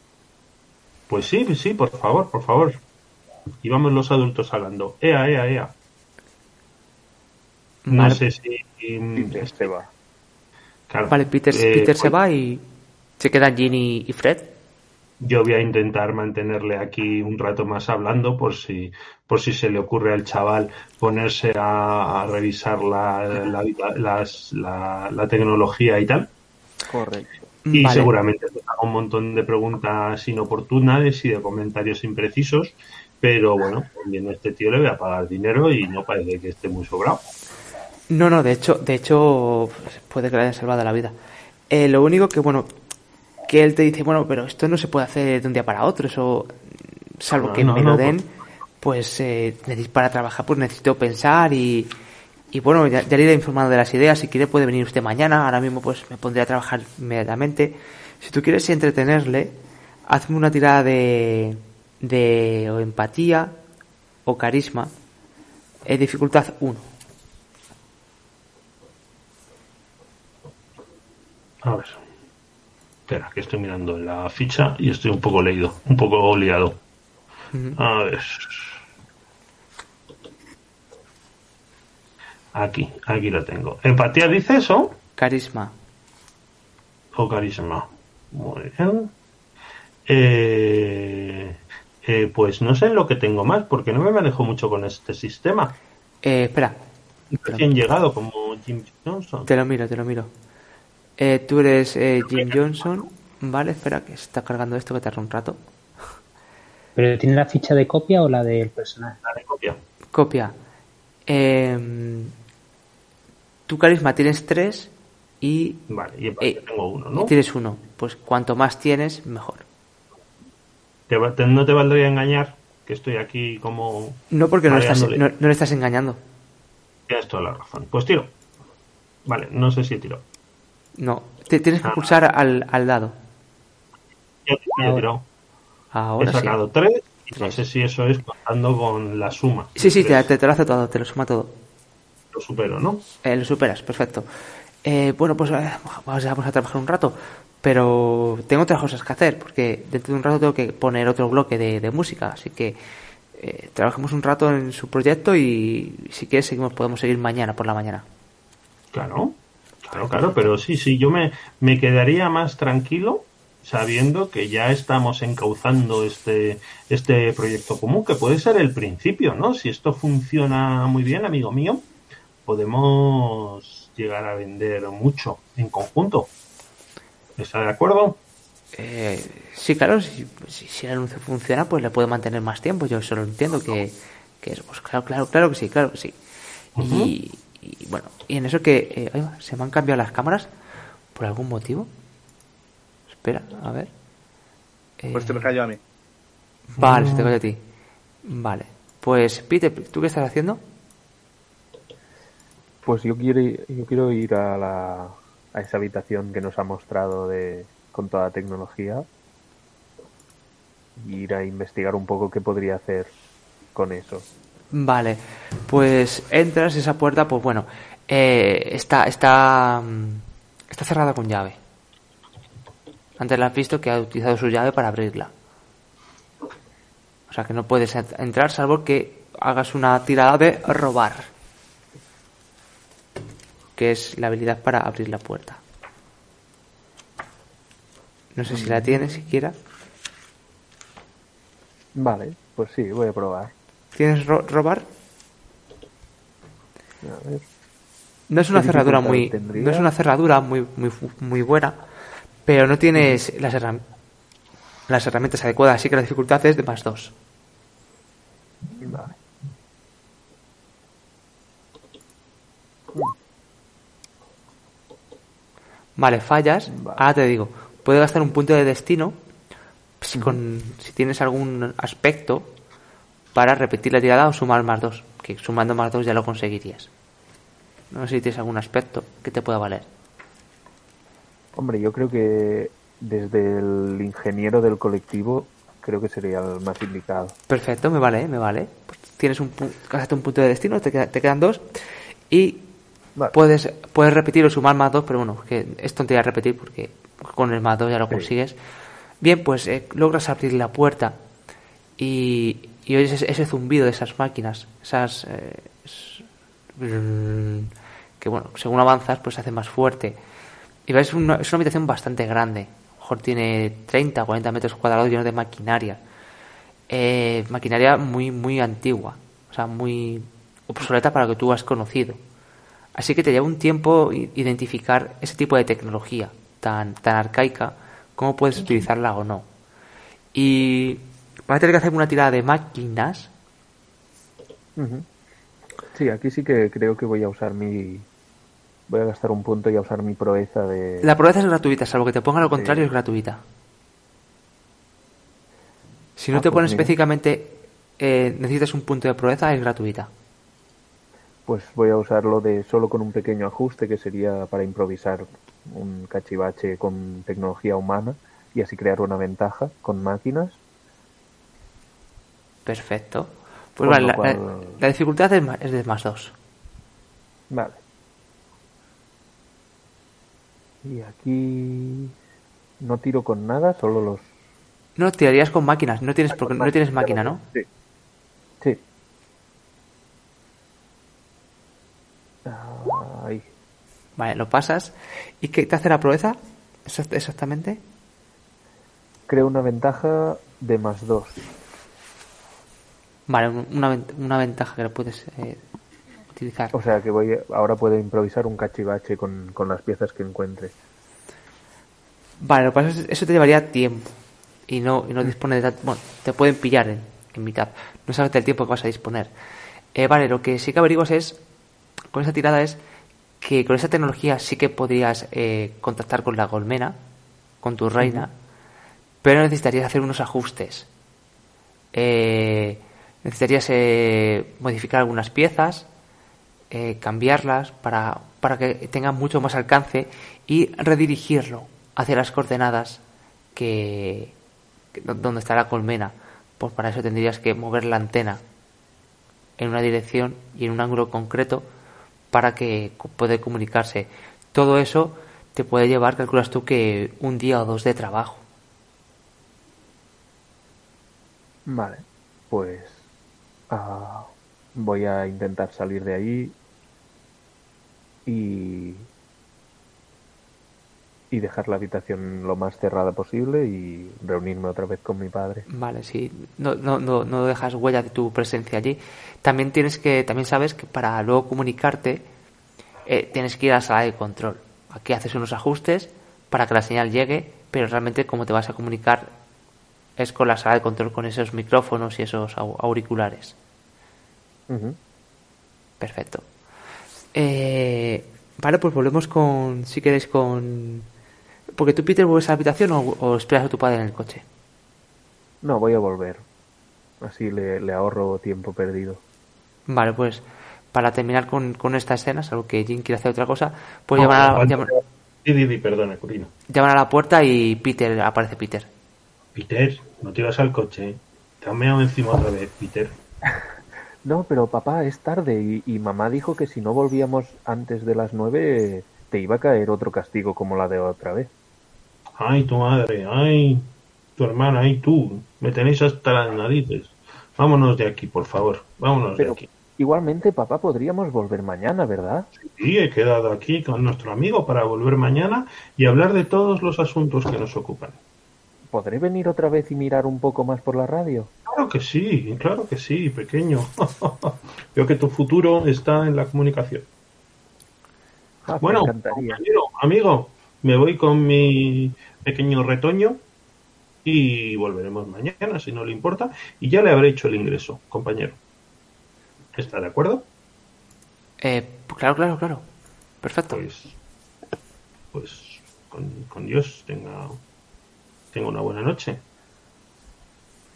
Pues sí, sí, por favor, por favor. Y vamos los adultos hablando. Ea, ea, ea. No Vale. sé si... Y se va. claro, Vale, Peter, eh, Peter se pues va y se quedan Ginny y Fred. Yo voy a intentar mantenerle aquí un rato más hablando por si, por si se le ocurre al chaval ponerse a, a revisar la, la, las- la- la tecnología y tal. Correcto. Y Vale. seguramente haga un montón de preguntas inoportunas y de comentarios imprecisos. Pero bueno, también a este tío le voy a pagar dinero y no parece que esté muy sobrado. No, no, de hecho, de hecho, puede que le haya salvado la vida. Eh, lo único que, bueno, que él te dice, bueno, pero esto no se puede hacer de un día para otro, eso, salvo No, que no, me lo den, pues eh, para trabajar pues necesito pensar y, y bueno, ya, ya le iré informando de las ideas, si quiere puede venir usted mañana, ahora mismo pues me pondré a trabajar inmediatamente. Si tú quieres entretenerle, hazme una tirada de, de o empatía o carisma, eh, dificultad 1. A ver. Espera, que estoy mirando la ficha y estoy un poco leído, un poco liado. A ver. Aquí, aquí lo tengo. ¿Empatía dice eso? Carisma. O carisma. Muy bien. Eh, eh, pues no sé lo que tengo más, porque no me manejo mucho con este sistema. Eh, espera, Recién llegado, como Jim Johnson. te lo miro, te lo miro. Eh, tú eres eh, Jim Johnson. Vale, espera, que se está cargando esto que tarda un rato. ¿Pero tiene la ficha de copia o la del personaje? Dale, copia. Copia. Eh, tu carisma tienes tres y, Vale, y Eh, tengo uno, y ¿no? tienes uno. Pues cuanto más tienes, mejor. ¿Te va- te- ¿No te valdría engañar? Que estoy aquí como... No porque no, estás, mareándole. no, no le estás engañando. Tienes toda la razón. Pues tiro. Vale, no sé si tiro. No, te tienes que Ah. pulsar al, al dado. He tirado. Ahora he sí. sacado tres y no sé si eso es contando con la suma. Sí, sí, te, Tres. te, te lo hace todo, te lo suma todo. Lo supero, ¿no? Eh, lo superas, perfecto. Eh, bueno, pues eh, vamos, a- vamos a trabajar un rato, pero tengo otras cosas que hacer, porque dentro de un rato tengo que poner otro bloque de, de música, así que eh, trabajemos un rato en su proyecto y si quieres seguimos, podemos seguir mañana por la mañana. Claro, claro, claro, pero sí, sí, yo me, me quedaría más tranquilo sabiendo que ya estamos encauzando este, este proyecto común, que puede ser el principio, ¿no? Si esto funciona muy bien, amigo mío, podemos llegar a vender mucho en conjunto. ¿Está de acuerdo? Eh, sí, claro, si, si, el anuncio funciona, pues le puede mantener más tiempo, yo solo entiendo que, que es, pues claro, claro, claro que sí, claro que sí. y, y, bueno, y en eso que eh, se me han cambiado las cámaras por algún motivo. Espera, a ver. Pues te me Eh, cayó a mí. Vale, se te cayó a ti. Vale. Pues, Peter, ¿tú qué estás haciendo? Pues yo quiero, yo quiero ir a, la, a esa habitación que nos ha mostrado de, con toda la tecnología y ir a investigar un poco qué podría hacer con eso. Vale. Pues entras esa puerta, pues bueno, eh, está, está, mm, está cerrada con llave. Antes la has visto que ha utilizado su llave para abrirla. O sea que no puedes ent- entrar salvo que hagas una tirada de robar. Que es la habilidad para abrir la puerta. No sé si la tienes siquiera. Vale, Pues sí, voy a probar. ¿Tienes ro- robar? A ver. No es una ¿Qué cerradura muy, tendría? no es una cerradura muy, muy, muy buena, pero no tienes las, herram- las herramientas adecuadas, así que la dificultad es de más dos. Vale. Vale, fallas. Vale. Ahora te digo, puedes gastar un punto de destino si, con, si tienes algún aspecto para repetir la tirada o sumar más dos. Que sumando más dos ya lo conseguirías. No sé si tienes algún aspecto que te pueda valer. Hombre, yo creo que desde el ingeniero del colectivo creo que sería el más indicado. Perfecto, me vale, me vale. Pues tienes un, pu- un punto de destino, te, queda- te quedan dos. Y Vale. puedes, puedes repetir o sumar más dos, pero bueno, que es tontería repetir porque con el más dos ya lo Sí. consigues. Bien, pues eh, logras abrir la puerta y, y oyes ese, ese zumbido de esas máquinas, esas... eh, es- mm, que bueno, según avanzas pues se hace más fuerte. Y ves, una, es una habitación bastante grande. A lo mejor tiene 30 o 40 metros cuadrados llenos de maquinaria. Eh, maquinaria muy, muy antigua. O sea, muy obsoleta para lo que tú has conocido. Así que te lleva un tiempo identificar ese tipo de tecnología tan, tan arcaica, cómo puedes utilizarla o no. Y vas a tener que hacer una tirada de máquinas. Sí, aquí sí que creo que voy a usar mi... Voy a gastar un punto y a usar mi proeza de... La proeza es gratuita, salvo que te ponga lo contrario, Sí. es gratuita. Si no Ah, te pues mira. específicamente eh, necesitas un punto de proeza, es gratuita. Pues voy a usarlo de solo con un pequeño ajuste que sería para improvisar un cachivache con tecnología humana y así crear una ventaja con máquinas. Perfecto. Pues vale, lo la, la- cual- la dificultad es, es de más dos. Vale. Y aquí no tiro con nada, solo los... No, tirarías con máquinas, no tienes, porque no tienes máquina, ¿no? Sí. Sí. Ah, Ahí. Vale, lo pasas. ¿Y qué te hace la proeza? Exact- Exactamente. Creo una ventaja de más dos. Vale, un- una, una ventaja que lo puedes eh, utilizar. O sea que voy ahora puedo improvisar un cachivache con, con las piezas que encuentre. Vale, lo que pasa es que eso te llevaría tiempo. Y no, y no dispone de. Bueno, te pueden pillar en, en mitad. No sabes del tiempo que vas a disponer. Eh, vale, lo que sí que averiguas es. Con esa tirada es que con esa tecnología sí que podrías eh, contactar con la colmena, con tu reina, pero necesitarías hacer unos ajustes. Eh, necesitarías eh, modificar algunas piezas, eh, cambiarlas para, para que tengan mucho más alcance y redirigirlo hacia las coordenadas que, donde está la colmena. Pues para eso tendrías que mover la antena en una dirección y en un ángulo concreto para que pueda comunicarse. Todo eso te puede llevar, calculas tú, que un día o dos de trabajo. Vale, pues ah, voy a intentar salir de ahí y y dejar la habitación lo más cerrada posible y reunirme otra vez con mi padre. Vale, sí, no, no, no, no dejas huella de tu presencia allí. También tienes que, también sabes que para luego comunicarte eh, tienes que ir a la sala de control. Aquí haces unos ajustes para que la señal llegue, pero realmente como te vas a comunicar es con la sala de control con esos micrófonos y esos au- Perfecto. Eh, vale, pues volvemos con, si queréis, con... Porque tú, Peter, vuelves a la habitación o, o esperas a tu padre en el coche. No, voy a volver. Así le, le ahorro tiempo perdido. Vale, pues para terminar con, con esta escena, salvo que Jim quiere hacer otra cosa, pues No, llaman, a, aguanta. llaman, Di, di, di, perdona, Curino. llaman a la puerta y Peter, aparece Peter. Peter, no te ibas al coche. ¿eh? Te han meado encima otra vez, Peter. No, pero papá, es tarde y, y mamá dijo que si no volvíamos antes de las nueve te iba a caer otro castigo como la de otra vez. Ay, tu madre, ay, tu hermana, ay, tú. Me tenéis hasta las narices. Vámonos de aquí, por favor. Vámonos Pero de aquí. igualmente, papá, podríamos volver mañana, ¿verdad? Y he quedado aquí con nuestro amigo para volver mañana y hablar de todos los asuntos que nos ocupan. ¿Podré venir otra vez y mirar un poco más por la radio? Claro que sí, claro que sí, pequeño. Veo que tu futuro está en la comunicación. Ah, Bueno, compañero, amigo, me voy con mi pequeño retoño y volveremos mañana, si no le importa, y ya le habré hecho el ingreso, compañero. ¿Está de acuerdo? Eh, claro, claro, claro. Perfecto. Pues, pues con, con Dios, tenga, tenga una buena noche.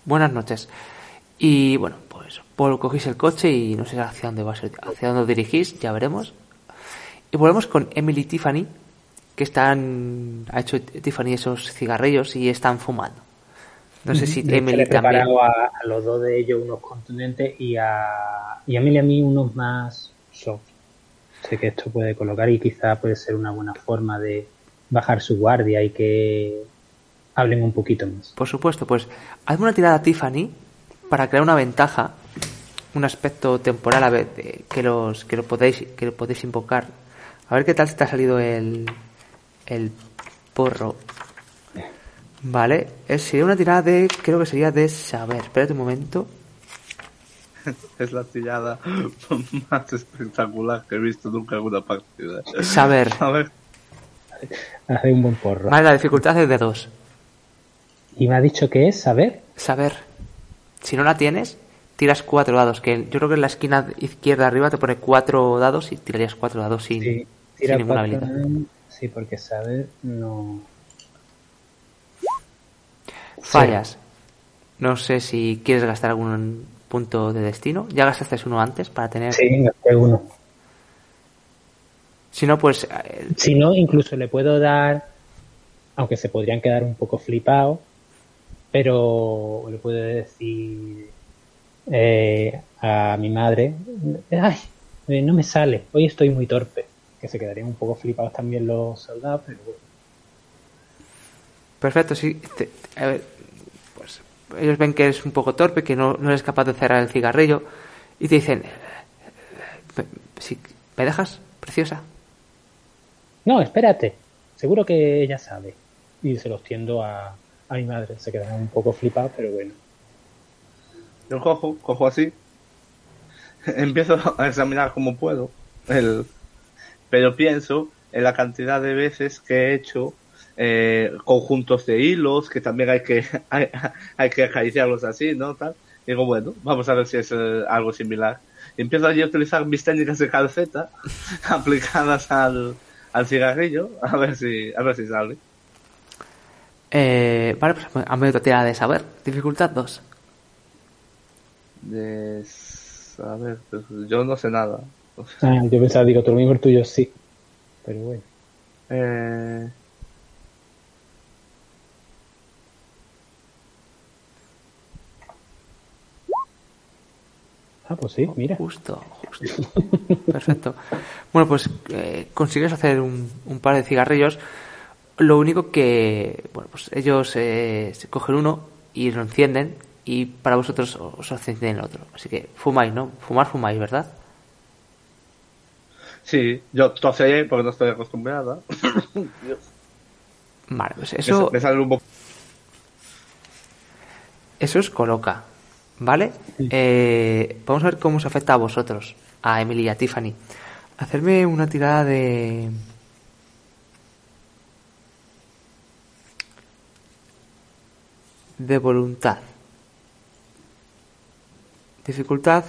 Buenas noches. Y bueno, pues Paul cogéis el coche y no sé hacia dónde va a ser, hacia dónde os dirigís, ya veremos. Y volvemos con Emily y Tiffany, que están, ha hecho Tiffany esos cigarrillos y están fumando. No sé si De Emily le he también. preparado a, a los dos de ellos unos contundentes y a, y a Emily a mí unos más soft. Sé que esto puede colocar y quizá puede ser una buena forma de bajar su guardia y que hablen un poquito más. Por supuesto, pues hazme una tirada Tiffany para crear una ventaja, un aspecto temporal a ver, eh, que los que lo podéis que lo podéis invocar. A ver qué tal te ha salido el el porro. Vale, es sería una tirada de creo que sería de saber. Espérate un momento. Es la tirada más espectacular que he visto nunca en una partida. Saber. A ver, Hace un buen porro. Vale, la dificultad es de dos. Y me ha dicho que es saber. Saber. Si no la tienes, tiras cuatro dados. Que yo creo que en la esquina izquierda arriba te pone cuatro dados y tirarías cuatro dados sin, Sí, sin ninguna cuatro- habilidad. Sí, porque saber no. Fallas. No sé si quieres gastar algún punto de destino. Ya gastaste uno antes para tener. Sí, gasté uno. Si no, pues. eh, Si no, incluso le puedo dar, aunque se podrían quedar un poco flipados, pero le puedo decir eh, a mi madre, ay, eh, no me sale, hoy estoy muy torpe, que se quedarían un poco flipados también los soldados, pero bueno. Perfecto, sí. Te- a ver, pues ellos ven que eres un poco torpe, que no, no eres capaz de cerrar el cigarrillo y te dicen: "Eh, si- ¿Me dejas, preciosa? No, espérate, seguro que ella sabe. Y se los tiendo a, a mi madre, se quedarán un poco flipados, pero bueno. yo cojo, cojo así. Empiezo a examinar como puedo. El, pero pienso en la cantidad de veces que he hecho eh, conjuntos de hilos, que también hay que, hay, hay que acariciarlos así, ¿no? Tal. Digo, bueno, vamos a ver si es eh, algo similar. Y empiezo allí a utilizar mis técnicas de calceta aplicadas al, al cigarrillo, a ver si, a ver si sale. Eh, vale, pues hazme otra tirada de saber. Dificultad 2. De, a ver, pues, yo no sé nada. Ah, yo pensaba, digo, tú lo mismo el tuyo sí. Pero bueno. Eh, Ah, pues sí, mira. Justo, justo. Perfecto. Bueno, pues eh, consigues hacer un, un par de cigarrillos. Lo único que, bueno, pues ellos eh, se cogen uno y lo encienden y para vosotros os encienden el otro. Así que fumáis, ¿no? Fumar, fumáis, ¿verdad? sí, yo tosé porque no estoy acostumbrada. Vale, pues eso, me sale un poco. eso os coloca, ¿vale? Eh, vamos a ver cómo os afecta a vosotros, a Emily y a Tiffany. Hacerme una tirada de... de voluntad. Dificultad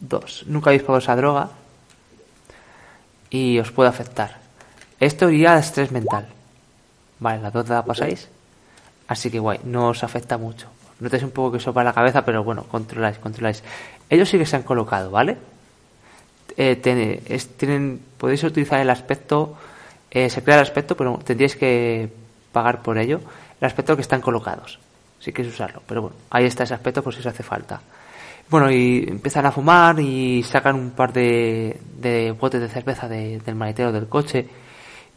2. Nunca habéis probado esa droga y os puede afectar. Esto iría a estrés mental. Vale, las dos la pasáis. Así que guay, no os afecta mucho. Notáis un poco que sopa la cabeza, pero bueno, controláis, controláis. Ellos sí que se han colocado, ¿vale? Eh, ten- es- tienen, podéis utilizar el aspecto, eh, se crea el aspecto, pero tendríais que pagar por ello. El aspecto que están colocados, si queréis usarlo. Pero bueno, ahí está ese aspecto por si os hace falta. Bueno, y empiezan a fumar y sacan un par de, de botes de cerveza de- del maletero del coche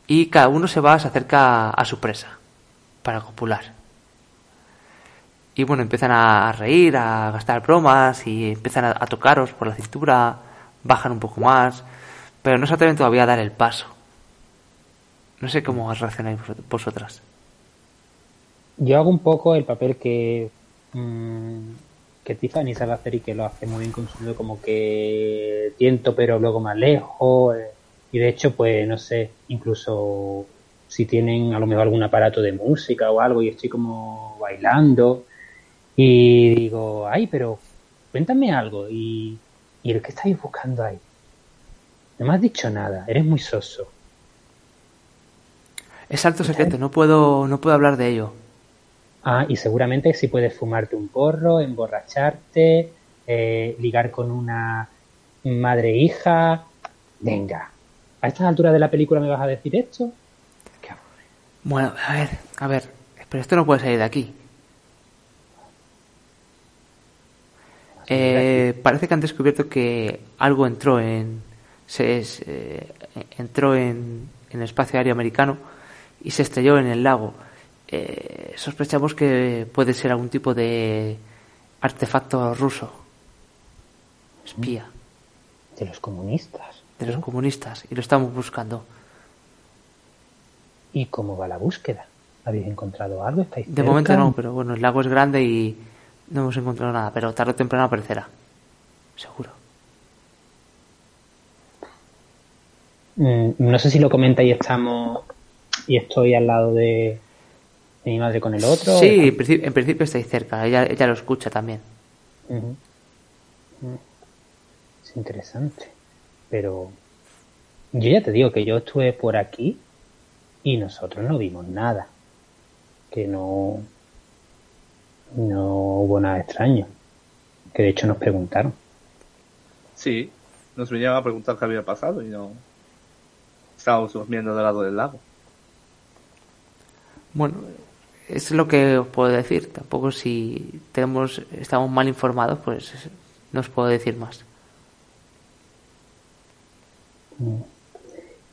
y cada uno se va, se acerca a su presa para copular. Y bueno, empiezan a reír, a gastar bromas y empiezan a, a tocaros por la cintura, bajan un poco más, pero no se atreven todavía a dar el paso. No sé cómo reaccionáis vosot- vosotras. Yo hago un poco el papel que, mm, que Tiffany sabe hacer y que lo hace muy bien con su como que tiento pero luego más lejos. eh, y de hecho, pues no sé, incluso si tienen a lo mejor algún aparato de música o algo y estoy como bailando y digo, ay, pero cuéntame algo y, y el que estáis buscando ahí. No me has dicho nada, eres muy soso. Es alto secreto, no puedo, no puedo hablar de ello. Ah, y seguramente si puedes fumarte un porro, emborracharte, eh, ligar con una madre e hija. Venga, ¿a estas alturas de la película me vas a decir esto? Qué. Bueno, a ver, a ver, pero esto no puede salir de aquí. Eh, parece que han descubierto que algo entró en se, se- entró en, en el espacio aéreo americano y se estrelló en el lago. Eh, sospechamos que puede ser algún tipo de artefacto ruso, espía, De los comunistas. de los comunistas, y lo estamos buscando. ¿Y cómo va la búsqueda? ¿Habéis encontrado algo? ¿Estáis De cerca? momento no, pero bueno, el lago es grande y no hemos encontrado nada, pero tarde o temprano aparecerá. Seguro. Mm, no sé si lo comenta y estamos y estoy al lado de, de mi madre con el otro. Sí, en principio, en principio estáis cerca, ella, ella lo escucha también. Mm. Es interesante. Pero yo ya te digo que yo estuve por aquí y nosotros no vimos nada. Que no, no hubo nada extraño. Que de hecho nos preguntaron. Sí, nos vinieron a preguntar qué había pasado y no. Estábamos durmiendo del lado del lago. Bueno, es lo que os puedo decir. Tampoco si tenemos, estamos mal informados, pues no os puedo decir más.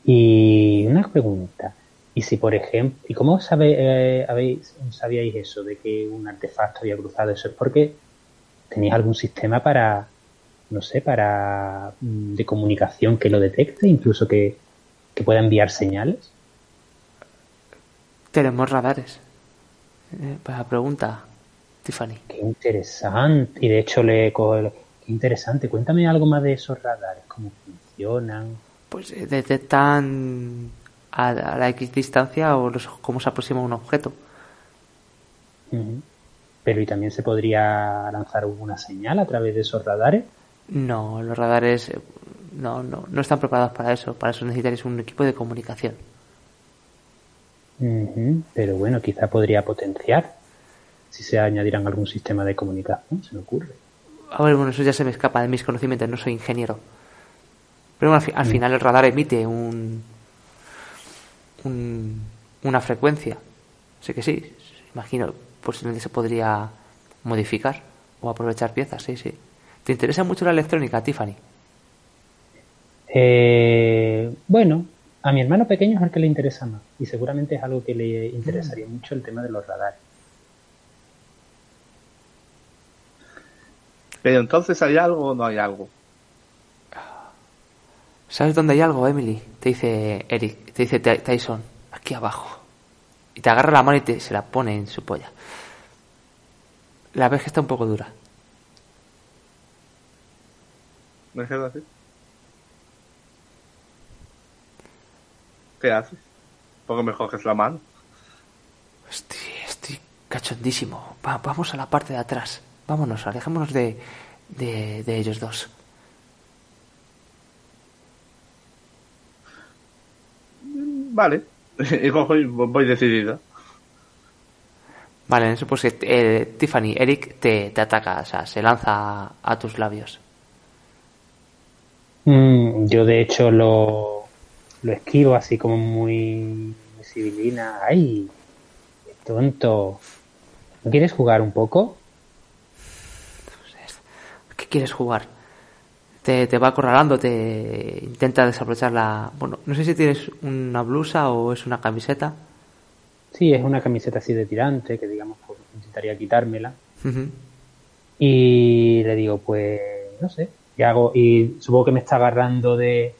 Y una pregunta. ¿Y si, por ejemplo, ¿y cómo sabe, eh, habéis, sabíais eso de que un artefacto había cruzado? ¿Eso es porque teníais algún sistema para, no sé, para mm, de comunicación que lo detecte, incluso que, que pueda enviar señales? Tenemos radares. Eh, para pregunta, Tiffany. Qué interesante. Y de hecho le cojo el- Qué interesante. Cuéntame algo más de esos radares, cómo funcionan. Pues eh, detectan a, a la X distancia o los, cómo se aproxima un objeto. Pero y también se podría lanzar alguna señal a través de esos radares. No, los radares eh, no, no, no están preparados para eso. Para eso necesitaréis un equipo de comunicación. Ujú, Pero bueno, quizá podría potenciar si se añadirán algún sistema de comunicación, se me ocurre. A ver, bueno, eso ya se me escapa de mis conocimientos, no soy ingeniero. Pero bueno, al, fi- al final el radar emite un, un- una frecuencia. Así que sí, imagino, posiblemente se podría modificar o aprovechar piezas, sí, sí. ¿Te interesa mucho la electrónica, Tiffany? Eh, bueno, a mi hermano pequeño es el que le interesa más y seguramente es algo que le interesaría mucho el tema de los radares. Pero entonces, ¿hay algo o no hay algo? ¿Sabes dónde hay algo, Emily? Te dice Eric, te dice Ty- Tyson, aquí abajo. Y te agarra la mano y te, se la pone en su polla. La ves que está un poco dura. ¿Me quedo así? ¿Qué haces? ¿Por qué me coges la mano? Estoy, estoy cachondísimo. Va- vamos a la parte de atrás. Vámonos, alejémonos de, de, de ellos dos. Vale. y cojo y voy decidida. Vale, en eso pues eh, Tiffany, Eric te, te ataca, o sea, se lanza a, a tus labios. Mm, yo de hecho lo, lo esquivo así como muy, muy civilina. ¡Ay! ¡Qué tonto! ¿No quieres jugar un poco? ¿Qué quieres jugar? Te, te va acorralando, te intenta desaprovechar la... Bueno, no sé si tienes una blusa o es una camiseta. Sí, es una camiseta así de tirante que digamos pues, intentaría quitármela. Y le digo, pues, no sé, ¿qué hago? Y supongo que me está agarrando de,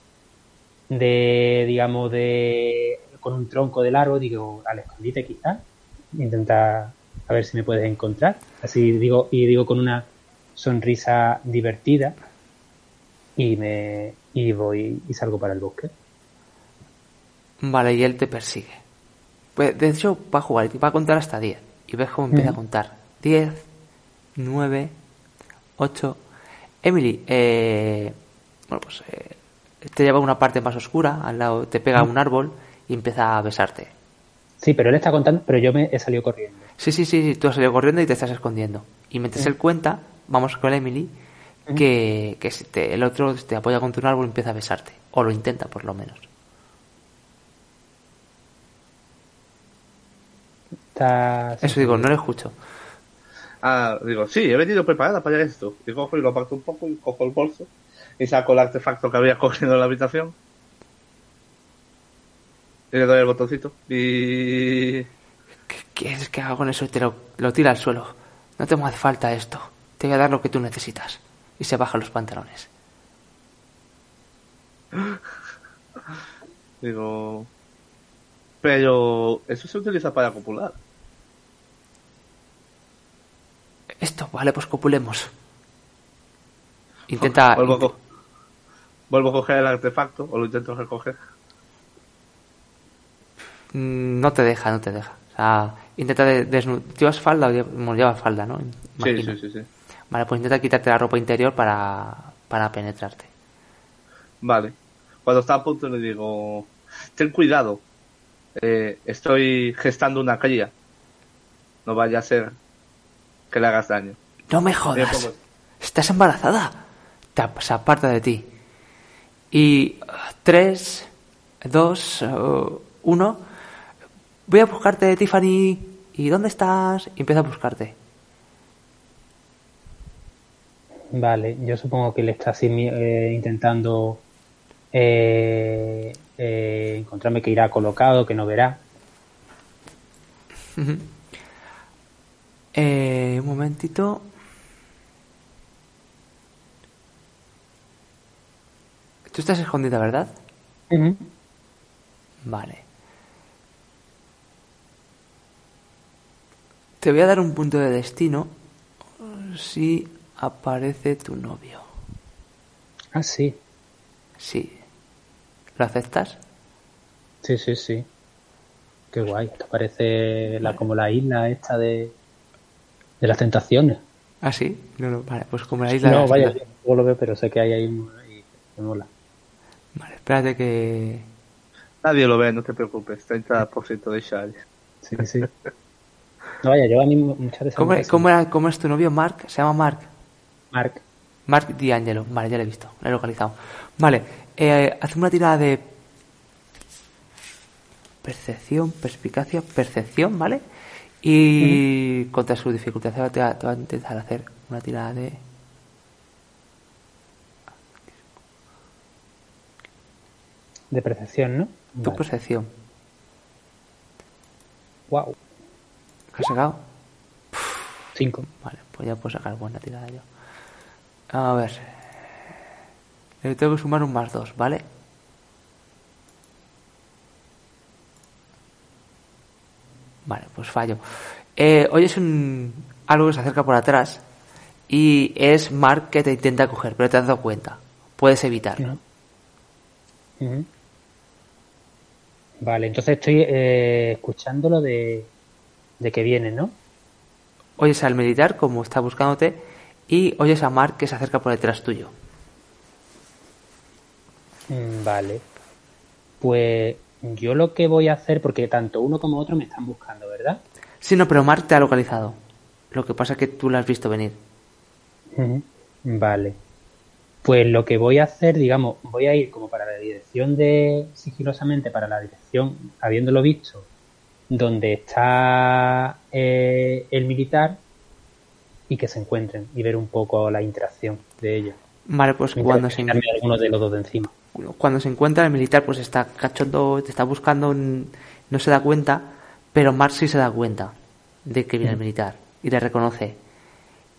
de digamos, de, con un tronco del árbol, digo, al escondite quizás. intenta a ver si me puedes encontrar. Así digo, y digo con una sonrisa divertida y me y voy y salgo para el bosque. Vale, y él te persigue. Pues, de hecho, va a jugar y va a contar hasta 10. Y ves cómo empieza a contar. 10, 9, 8. Emily, eh, bueno, pues eh, te lleva a una parte más oscura, al lado te pega un árbol y empieza a besarte. Sí, pero él está contando, pero yo me he salido corriendo. Sí, sí, sí, sí, tú has salido corriendo y te estás escondiendo. Y mientras él cuenta, vamos con Emily, que, que si te- el otro te apoya contra un árbol y empieza a besarte. O lo intenta, por lo menos. Está... Eso digo, no lo escucho. Ah, digo, sí, he venido preparada para esto. Y cojo y lo aparto un poco y cojo el bolso y saco el artefacto que había cogido en la habitación. Y le doy el botoncito. Y... ¿Qué quieres que haga con eso? Y te lo, lo tira al suelo. No te hace falta esto. Te voy a dar lo que tú necesitas. Y se baja los pantalones. Digo... Pero eso se utiliza para copular. Esto, vale, pues copulemos. Intenta. Vuelvo a coger el artefacto o lo intento recoger. Mm, No te deja, no te deja. O sea, intenta de, desnu- ¿Llevas falda o lle- bueno, llevas falda, no? Sí, sí, sí, sí. Vale, pues intenta quitarte la ropa interior para, para penetrarte. Vale. Cuando está a punto le digo, ten cuidado. Eh, estoy gestando una cría. No vaya a ser que le hagas daño. No me jodas. Estás embarazada. Te se aparta de ti. Y uh, tres, dos, uh, uno. Voy a buscarte, Tiffany. ¿Y dónde estás? Y empieza a buscarte. Vale, yo supongo que él está así eh, intentando eh, eh, encontrarme que irá colocado, que no verá. Eh, un momentito. Tú estás escondida, ¿verdad? Vale. Te voy a dar un punto de destino si aparece tu novio. Ah, sí. Sí. ¿Lo aceptas? Sí, sí, sí. Qué guay. Esto parece la, como la isla esta de, de las tentaciones. Ah, sí. No, no, vale, pues como la isla de No, las vaya, Tentaciones. luego lo veo, pero sé que hay ahí y me mola. Vale, espérate que. Nadie lo ve, no te preocupes. 30% de Shari. Sí, sí. No, vaya, yo a mí muchas de esas ¿Cómo, cosas- cómo era, ¿Cómo es tu novio? Mark. ¿Se llama Mark? Mark. Mark D'Angelo. Vale, ya lo he visto. Lo he localizado. Vale. Eh, haz una tirada de. Percepción, perspicacia, percepción, ¿vale? Y contra su dificultad te va- te va a intentar hacer una tirada de. De percepción, ¿no? Tu percepción. Wow. ¿Qué has sacado? Cinco. Vale, pues ya puedo sacar buena tirada yo. A ver. Le tengo que sumar un más dos, ¿vale? Vale, pues fallo. Eh, oyes un, algo que se acerca por atrás y es Mark que te intenta coger, pero te has dado cuenta. Puedes evitarlo. Vale, entonces estoy eh, escuchándolo de, de que viene, ¿no? Oyes al militar como está buscándote y oyes a Mark que se acerca por detrás tuyo. Mm, Vale. Pues yo lo que voy a hacer, porque tanto uno como otro me están buscando, ¿verdad? Sí, no, pero Mark te ha localizado. Lo que pasa es que tú lo has visto venir. Vale. Pues lo que voy a hacer, digamos, voy a ir como para la dirección de, sigilosamente para la dirección, habiéndolo visto, donde está eh, el militar y que se encuentren y ver un poco la interacción de ellos. Vale, pues cuando se, Quitarme alguno de los dos de encima. cuando se encuentra el militar, pues está cachondo, te está buscando, no se da cuenta, pero Mark sí se da cuenta de que viene el militar y le reconoce.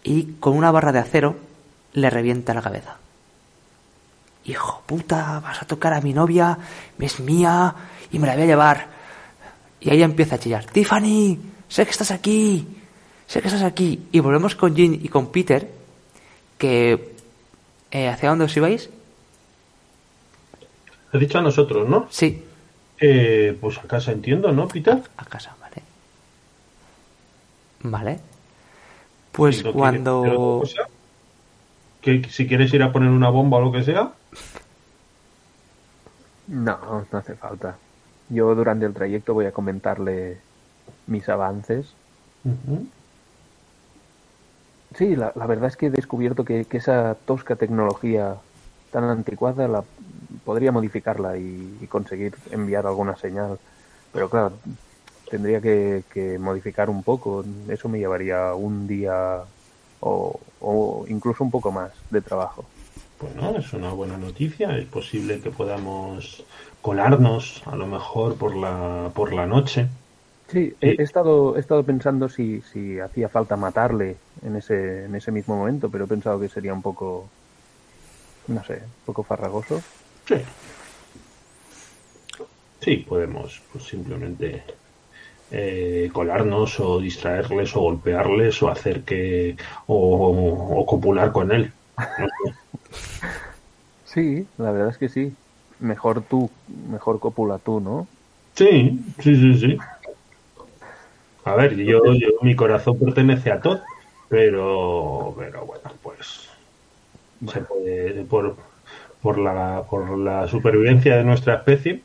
Y con una barra de acero le revienta la cabeza. Hijo puta, vas a tocar a mi novia, es mía y me la voy a llevar. Y ahí empieza a chillar. Tiffany, sé que estás aquí, sé que estás aquí. Y volvemos con Jin y con Peter, que... eh, ¿Hacia dónde os ibais? Has dicho a nosotros, ¿no? Sí, Eh, pues a casa entiendo, ¿no, Peter? a casa, vale. Vale. Pues ¿Y no quieres hacer otra cuando... Que si quieres ir a poner una bomba o lo que sea. No, no hace falta. Yo durante el trayecto voy a comentarle mis avances. Sí, la, la verdad es que he descubierto que, que esa tosca tecnología tan anticuada la podría modificarla y, y conseguir enviar alguna señal. Pero claro, tendría que, que modificar un poco. Eso me llevaría un día o, o incluso un poco más de trabajo. Bueno, es una buena noticia. Es posible que podamos colarnos, a lo mejor por la, por la noche. Sí, he, he estado, he estado pensando si, si hacía falta matarle en ese, en ese mismo momento, pero he pensado que sería un poco, no sé, un poco farragoso. Sí. Sí, podemos pues, simplemente eh, colarnos o distraerles o golpearles o hacer que. o, o copular con él. Sí, la verdad es que sí. Mejor tú, mejor cópula tú, ¿no? Sí, sí, sí, sí. A ver, yo, yo mi corazón pertenece a Todd, pero, pero bueno, pues se puede por, por la por la supervivencia de nuestra especie.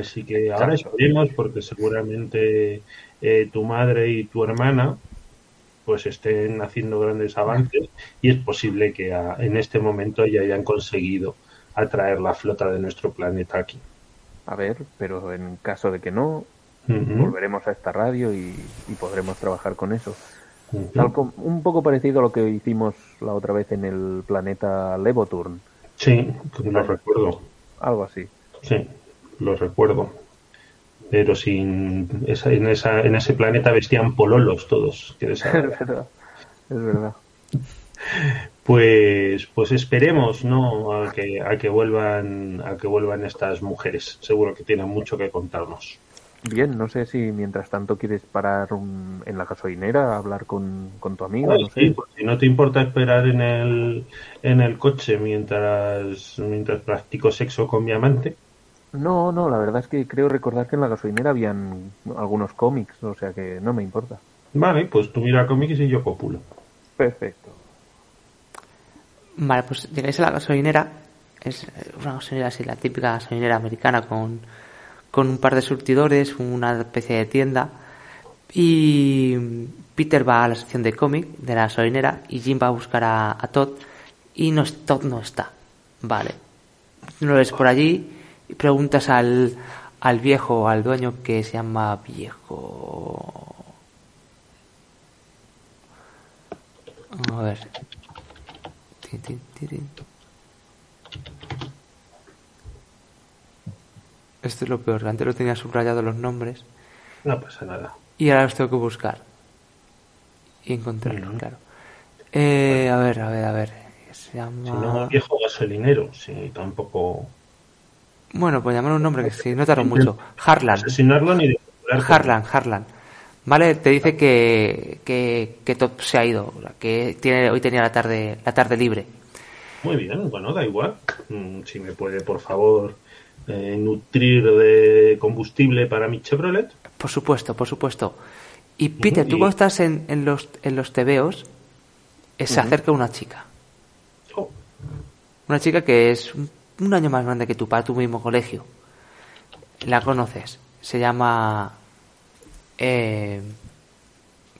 Así que ahora esperemos porque seguramente eh, tu madre y tu hermana pues estén haciendo grandes avances y es posible que a- en este momento ya hayan conseguido atraer la flota de nuestro planeta aquí. A ver, pero en caso de que no, volveremos a esta radio y, y podremos trabajar con eso. Tal un poco parecido a lo que hicimos la otra vez en el planeta Levoturn, Sí, lo recuerdo. algo así. Sí, lo recuerdo. Pero sin esa, en esa en ese planeta vestían pololos todos. qué Es verdad, es verdad. Pues pues esperemos, ¿no? A que a que vuelvan a que vuelvan estas mujeres. Seguro que tienen mucho que contarnos. Bien, no sé si mientras tanto quieres parar un- en la gasolinera a hablar con, con tu amigo, Ay, no sí, sé. pues si no te importa esperar en el en el coche mientras mientras practico sexo con mi amante. No, no, la verdad es que creo recordar que en la gasolinera habían algunos cómics, o sea que no me importa. Vale, pues tú mira cómics y yo copulo. Perfecto. Vale, pues llegáis a la gasolinera. Es eh, una gasolinera así, la típica gasolinera americana con, con un par de surtidores, una especie de tienda. Y Peter va a la sección de cómic de la gasolinera y Jim va a buscar a, a Todd. Y no, es- Todd no está. Vale. No lo ves por allí y preguntas al, al viejo, al dueño que se llama viejo. A ver. Esto es lo peor, antes lo tenía subrayado los nombres No pasa nada. y ahora los tengo que buscar y encontrarlos, claro. Eh, a ver, a ver, a ver. Se llama... no, viejo gasolinero, sí, tampoco. Bueno, pues llamarle un nombre que sí, no tardó mucho. Harlan. Asesinarlo ni de Harlan, Harlan. Vale, te dice que, que, que Top se ha ido, que tiene, hoy tenía la tarde, la tarde libre. Muy bien, bueno, da igual. Mm, Si me puede, por favor, eh, nutrir de combustible para mi Chevrolet. Por supuesto, por supuesto. Y Peter, tú cuando estás en, en los, en los tebeos, eh, se acerca una chica. Oh, Una chica que es un, un año más grande que tú, para tu mismo colegio. La conoces. Se llama eh,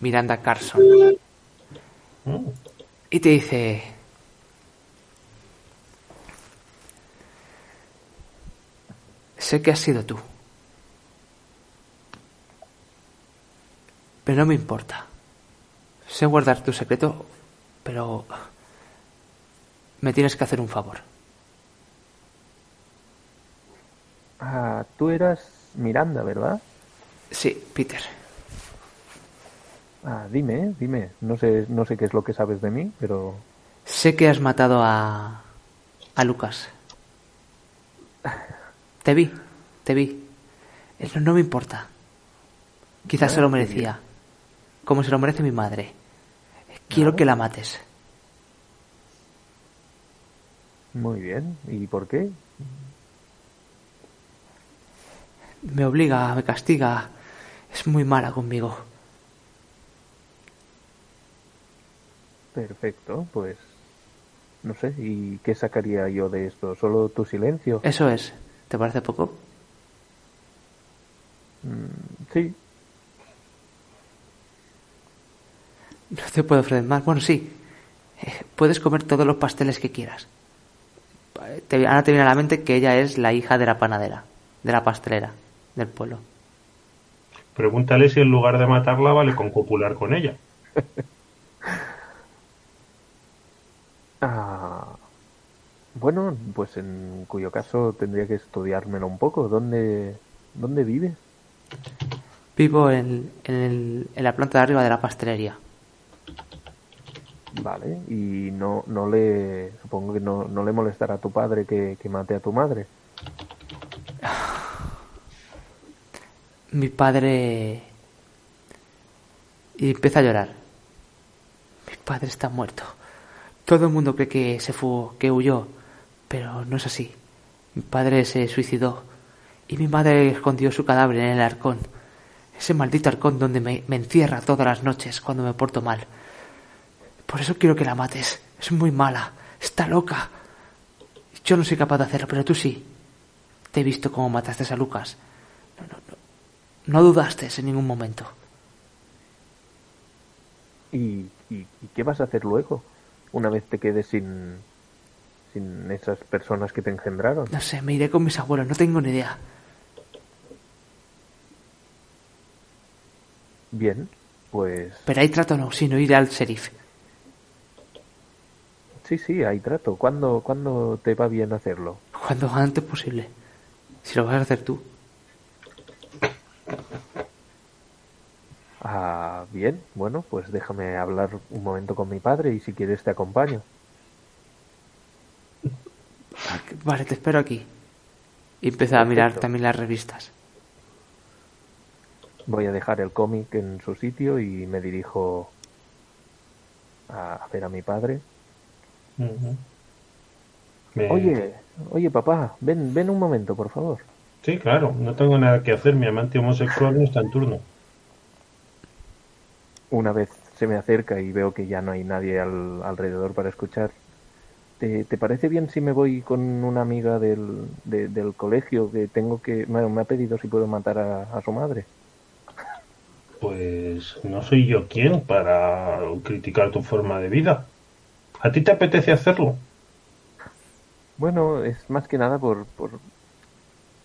Miranda Carson. Y te dice... Sé que has sido tú. Pero no me importa. Sé guardar tu secreto, pero... Me tienes que hacer un favor. Ah, tú eras Miranda, ¿verdad? Sí, Peter. Ah, dime, dime. No sé, no sé qué es lo que sabes de mí, pero Sé que has matado a... a Lucas. Te vi, te vi. No, no me importa. Quizás se lo merecía. como se lo merece mi madre. Quiero que la mates. Muy bien. ¿Y por qué? Me obliga, me castiga. Es muy mala conmigo. Perfecto, pues no sé, ¿y qué sacaría yo de esto? ¿Solo tu silencio? Eso es. ¿Te parece poco? Mm, sí. No te puedo ofrecer más. Bueno, sí. Eh, puedes comer todos los pasteles que quieras. Te, ahora te viene a la mente que ella es la hija de la panadera, de la pastelera del pueblo. Pregúntale si en lugar de matarla vale con copular con ella. ah, bueno, pues en cuyo caso tendría que estudiármelo un poco. ¿Dónde, dónde vives? Vivo en, en, el, en la planta de arriba de la pastelería. Vale, y no, no le, supongo que no, no le molestará a tu padre que, que mate a tu madre. Mi padre... Y empieza a llorar. Mi padre está muerto. Todo el mundo cree que se fue, que huyó, pero no es así. Mi padre se suicidó y mi madre escondió su cadáver en el arcón. Ese maldito arcón donde me, encierra todas las noches cuando me porto mal. Por eso quiero que la mates. Es muy mala. Está loca. Yo no soy capaz de hacerlo, pero tú sí. Te he visto cómo mataste a Lucas. No, no, no. No dudaste en ningún momento. ¿Y, y, y qué vas a hacer luego? Una vez te quedes sin, sin esas personas que te engendraron. No sé, me iré con mis abuelos. No tengo ni idea. Bien, pues... Pero hay trato no, sino ir al sheriff. Sí, sí, hay trato. ¿Cuándo, ¿Cuándo te va bien hacerlo? Cuando antes posible. Si lo vas a hacer tú. Ah, bien, bueno, pues déjame hablar un momento con mi padre y si quieres te acompaño. Vale, te espero aquí. Y empieza a mirar también las revistas. Voy a dejar el cómic en su sitio y me dirijo a ver a mi padre. Uh -huh. Me... Oye, oye papá, ven, ven un momento, por favor. Sí, claro, no tengo nada que hacer, mi amante homosexual no está en turno. Una vez se me acerca y veo que ya no hay nadie al, alrededor para escuchar. ¿Te, ¿Te, parece bien si me voy con una amiga del, de, del colegio que tengo que... Bueno, me ha pedido si puedo matar a, a su madre? Pues no soy yo quien para criticar tu forma de vida. ¿A ti te apetece hacerlo? Bueno, es más que nada por, por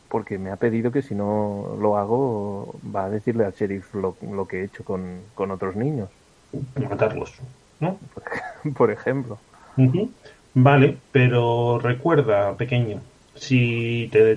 porque me ha pedido que si no lo hago va a decirle al sheriff lo, lo que he hecho con, con, otros niños. Matarlos, ¿no? Por ejemplo. Uh -huh. Vale, pero recuerda, pequeño, si te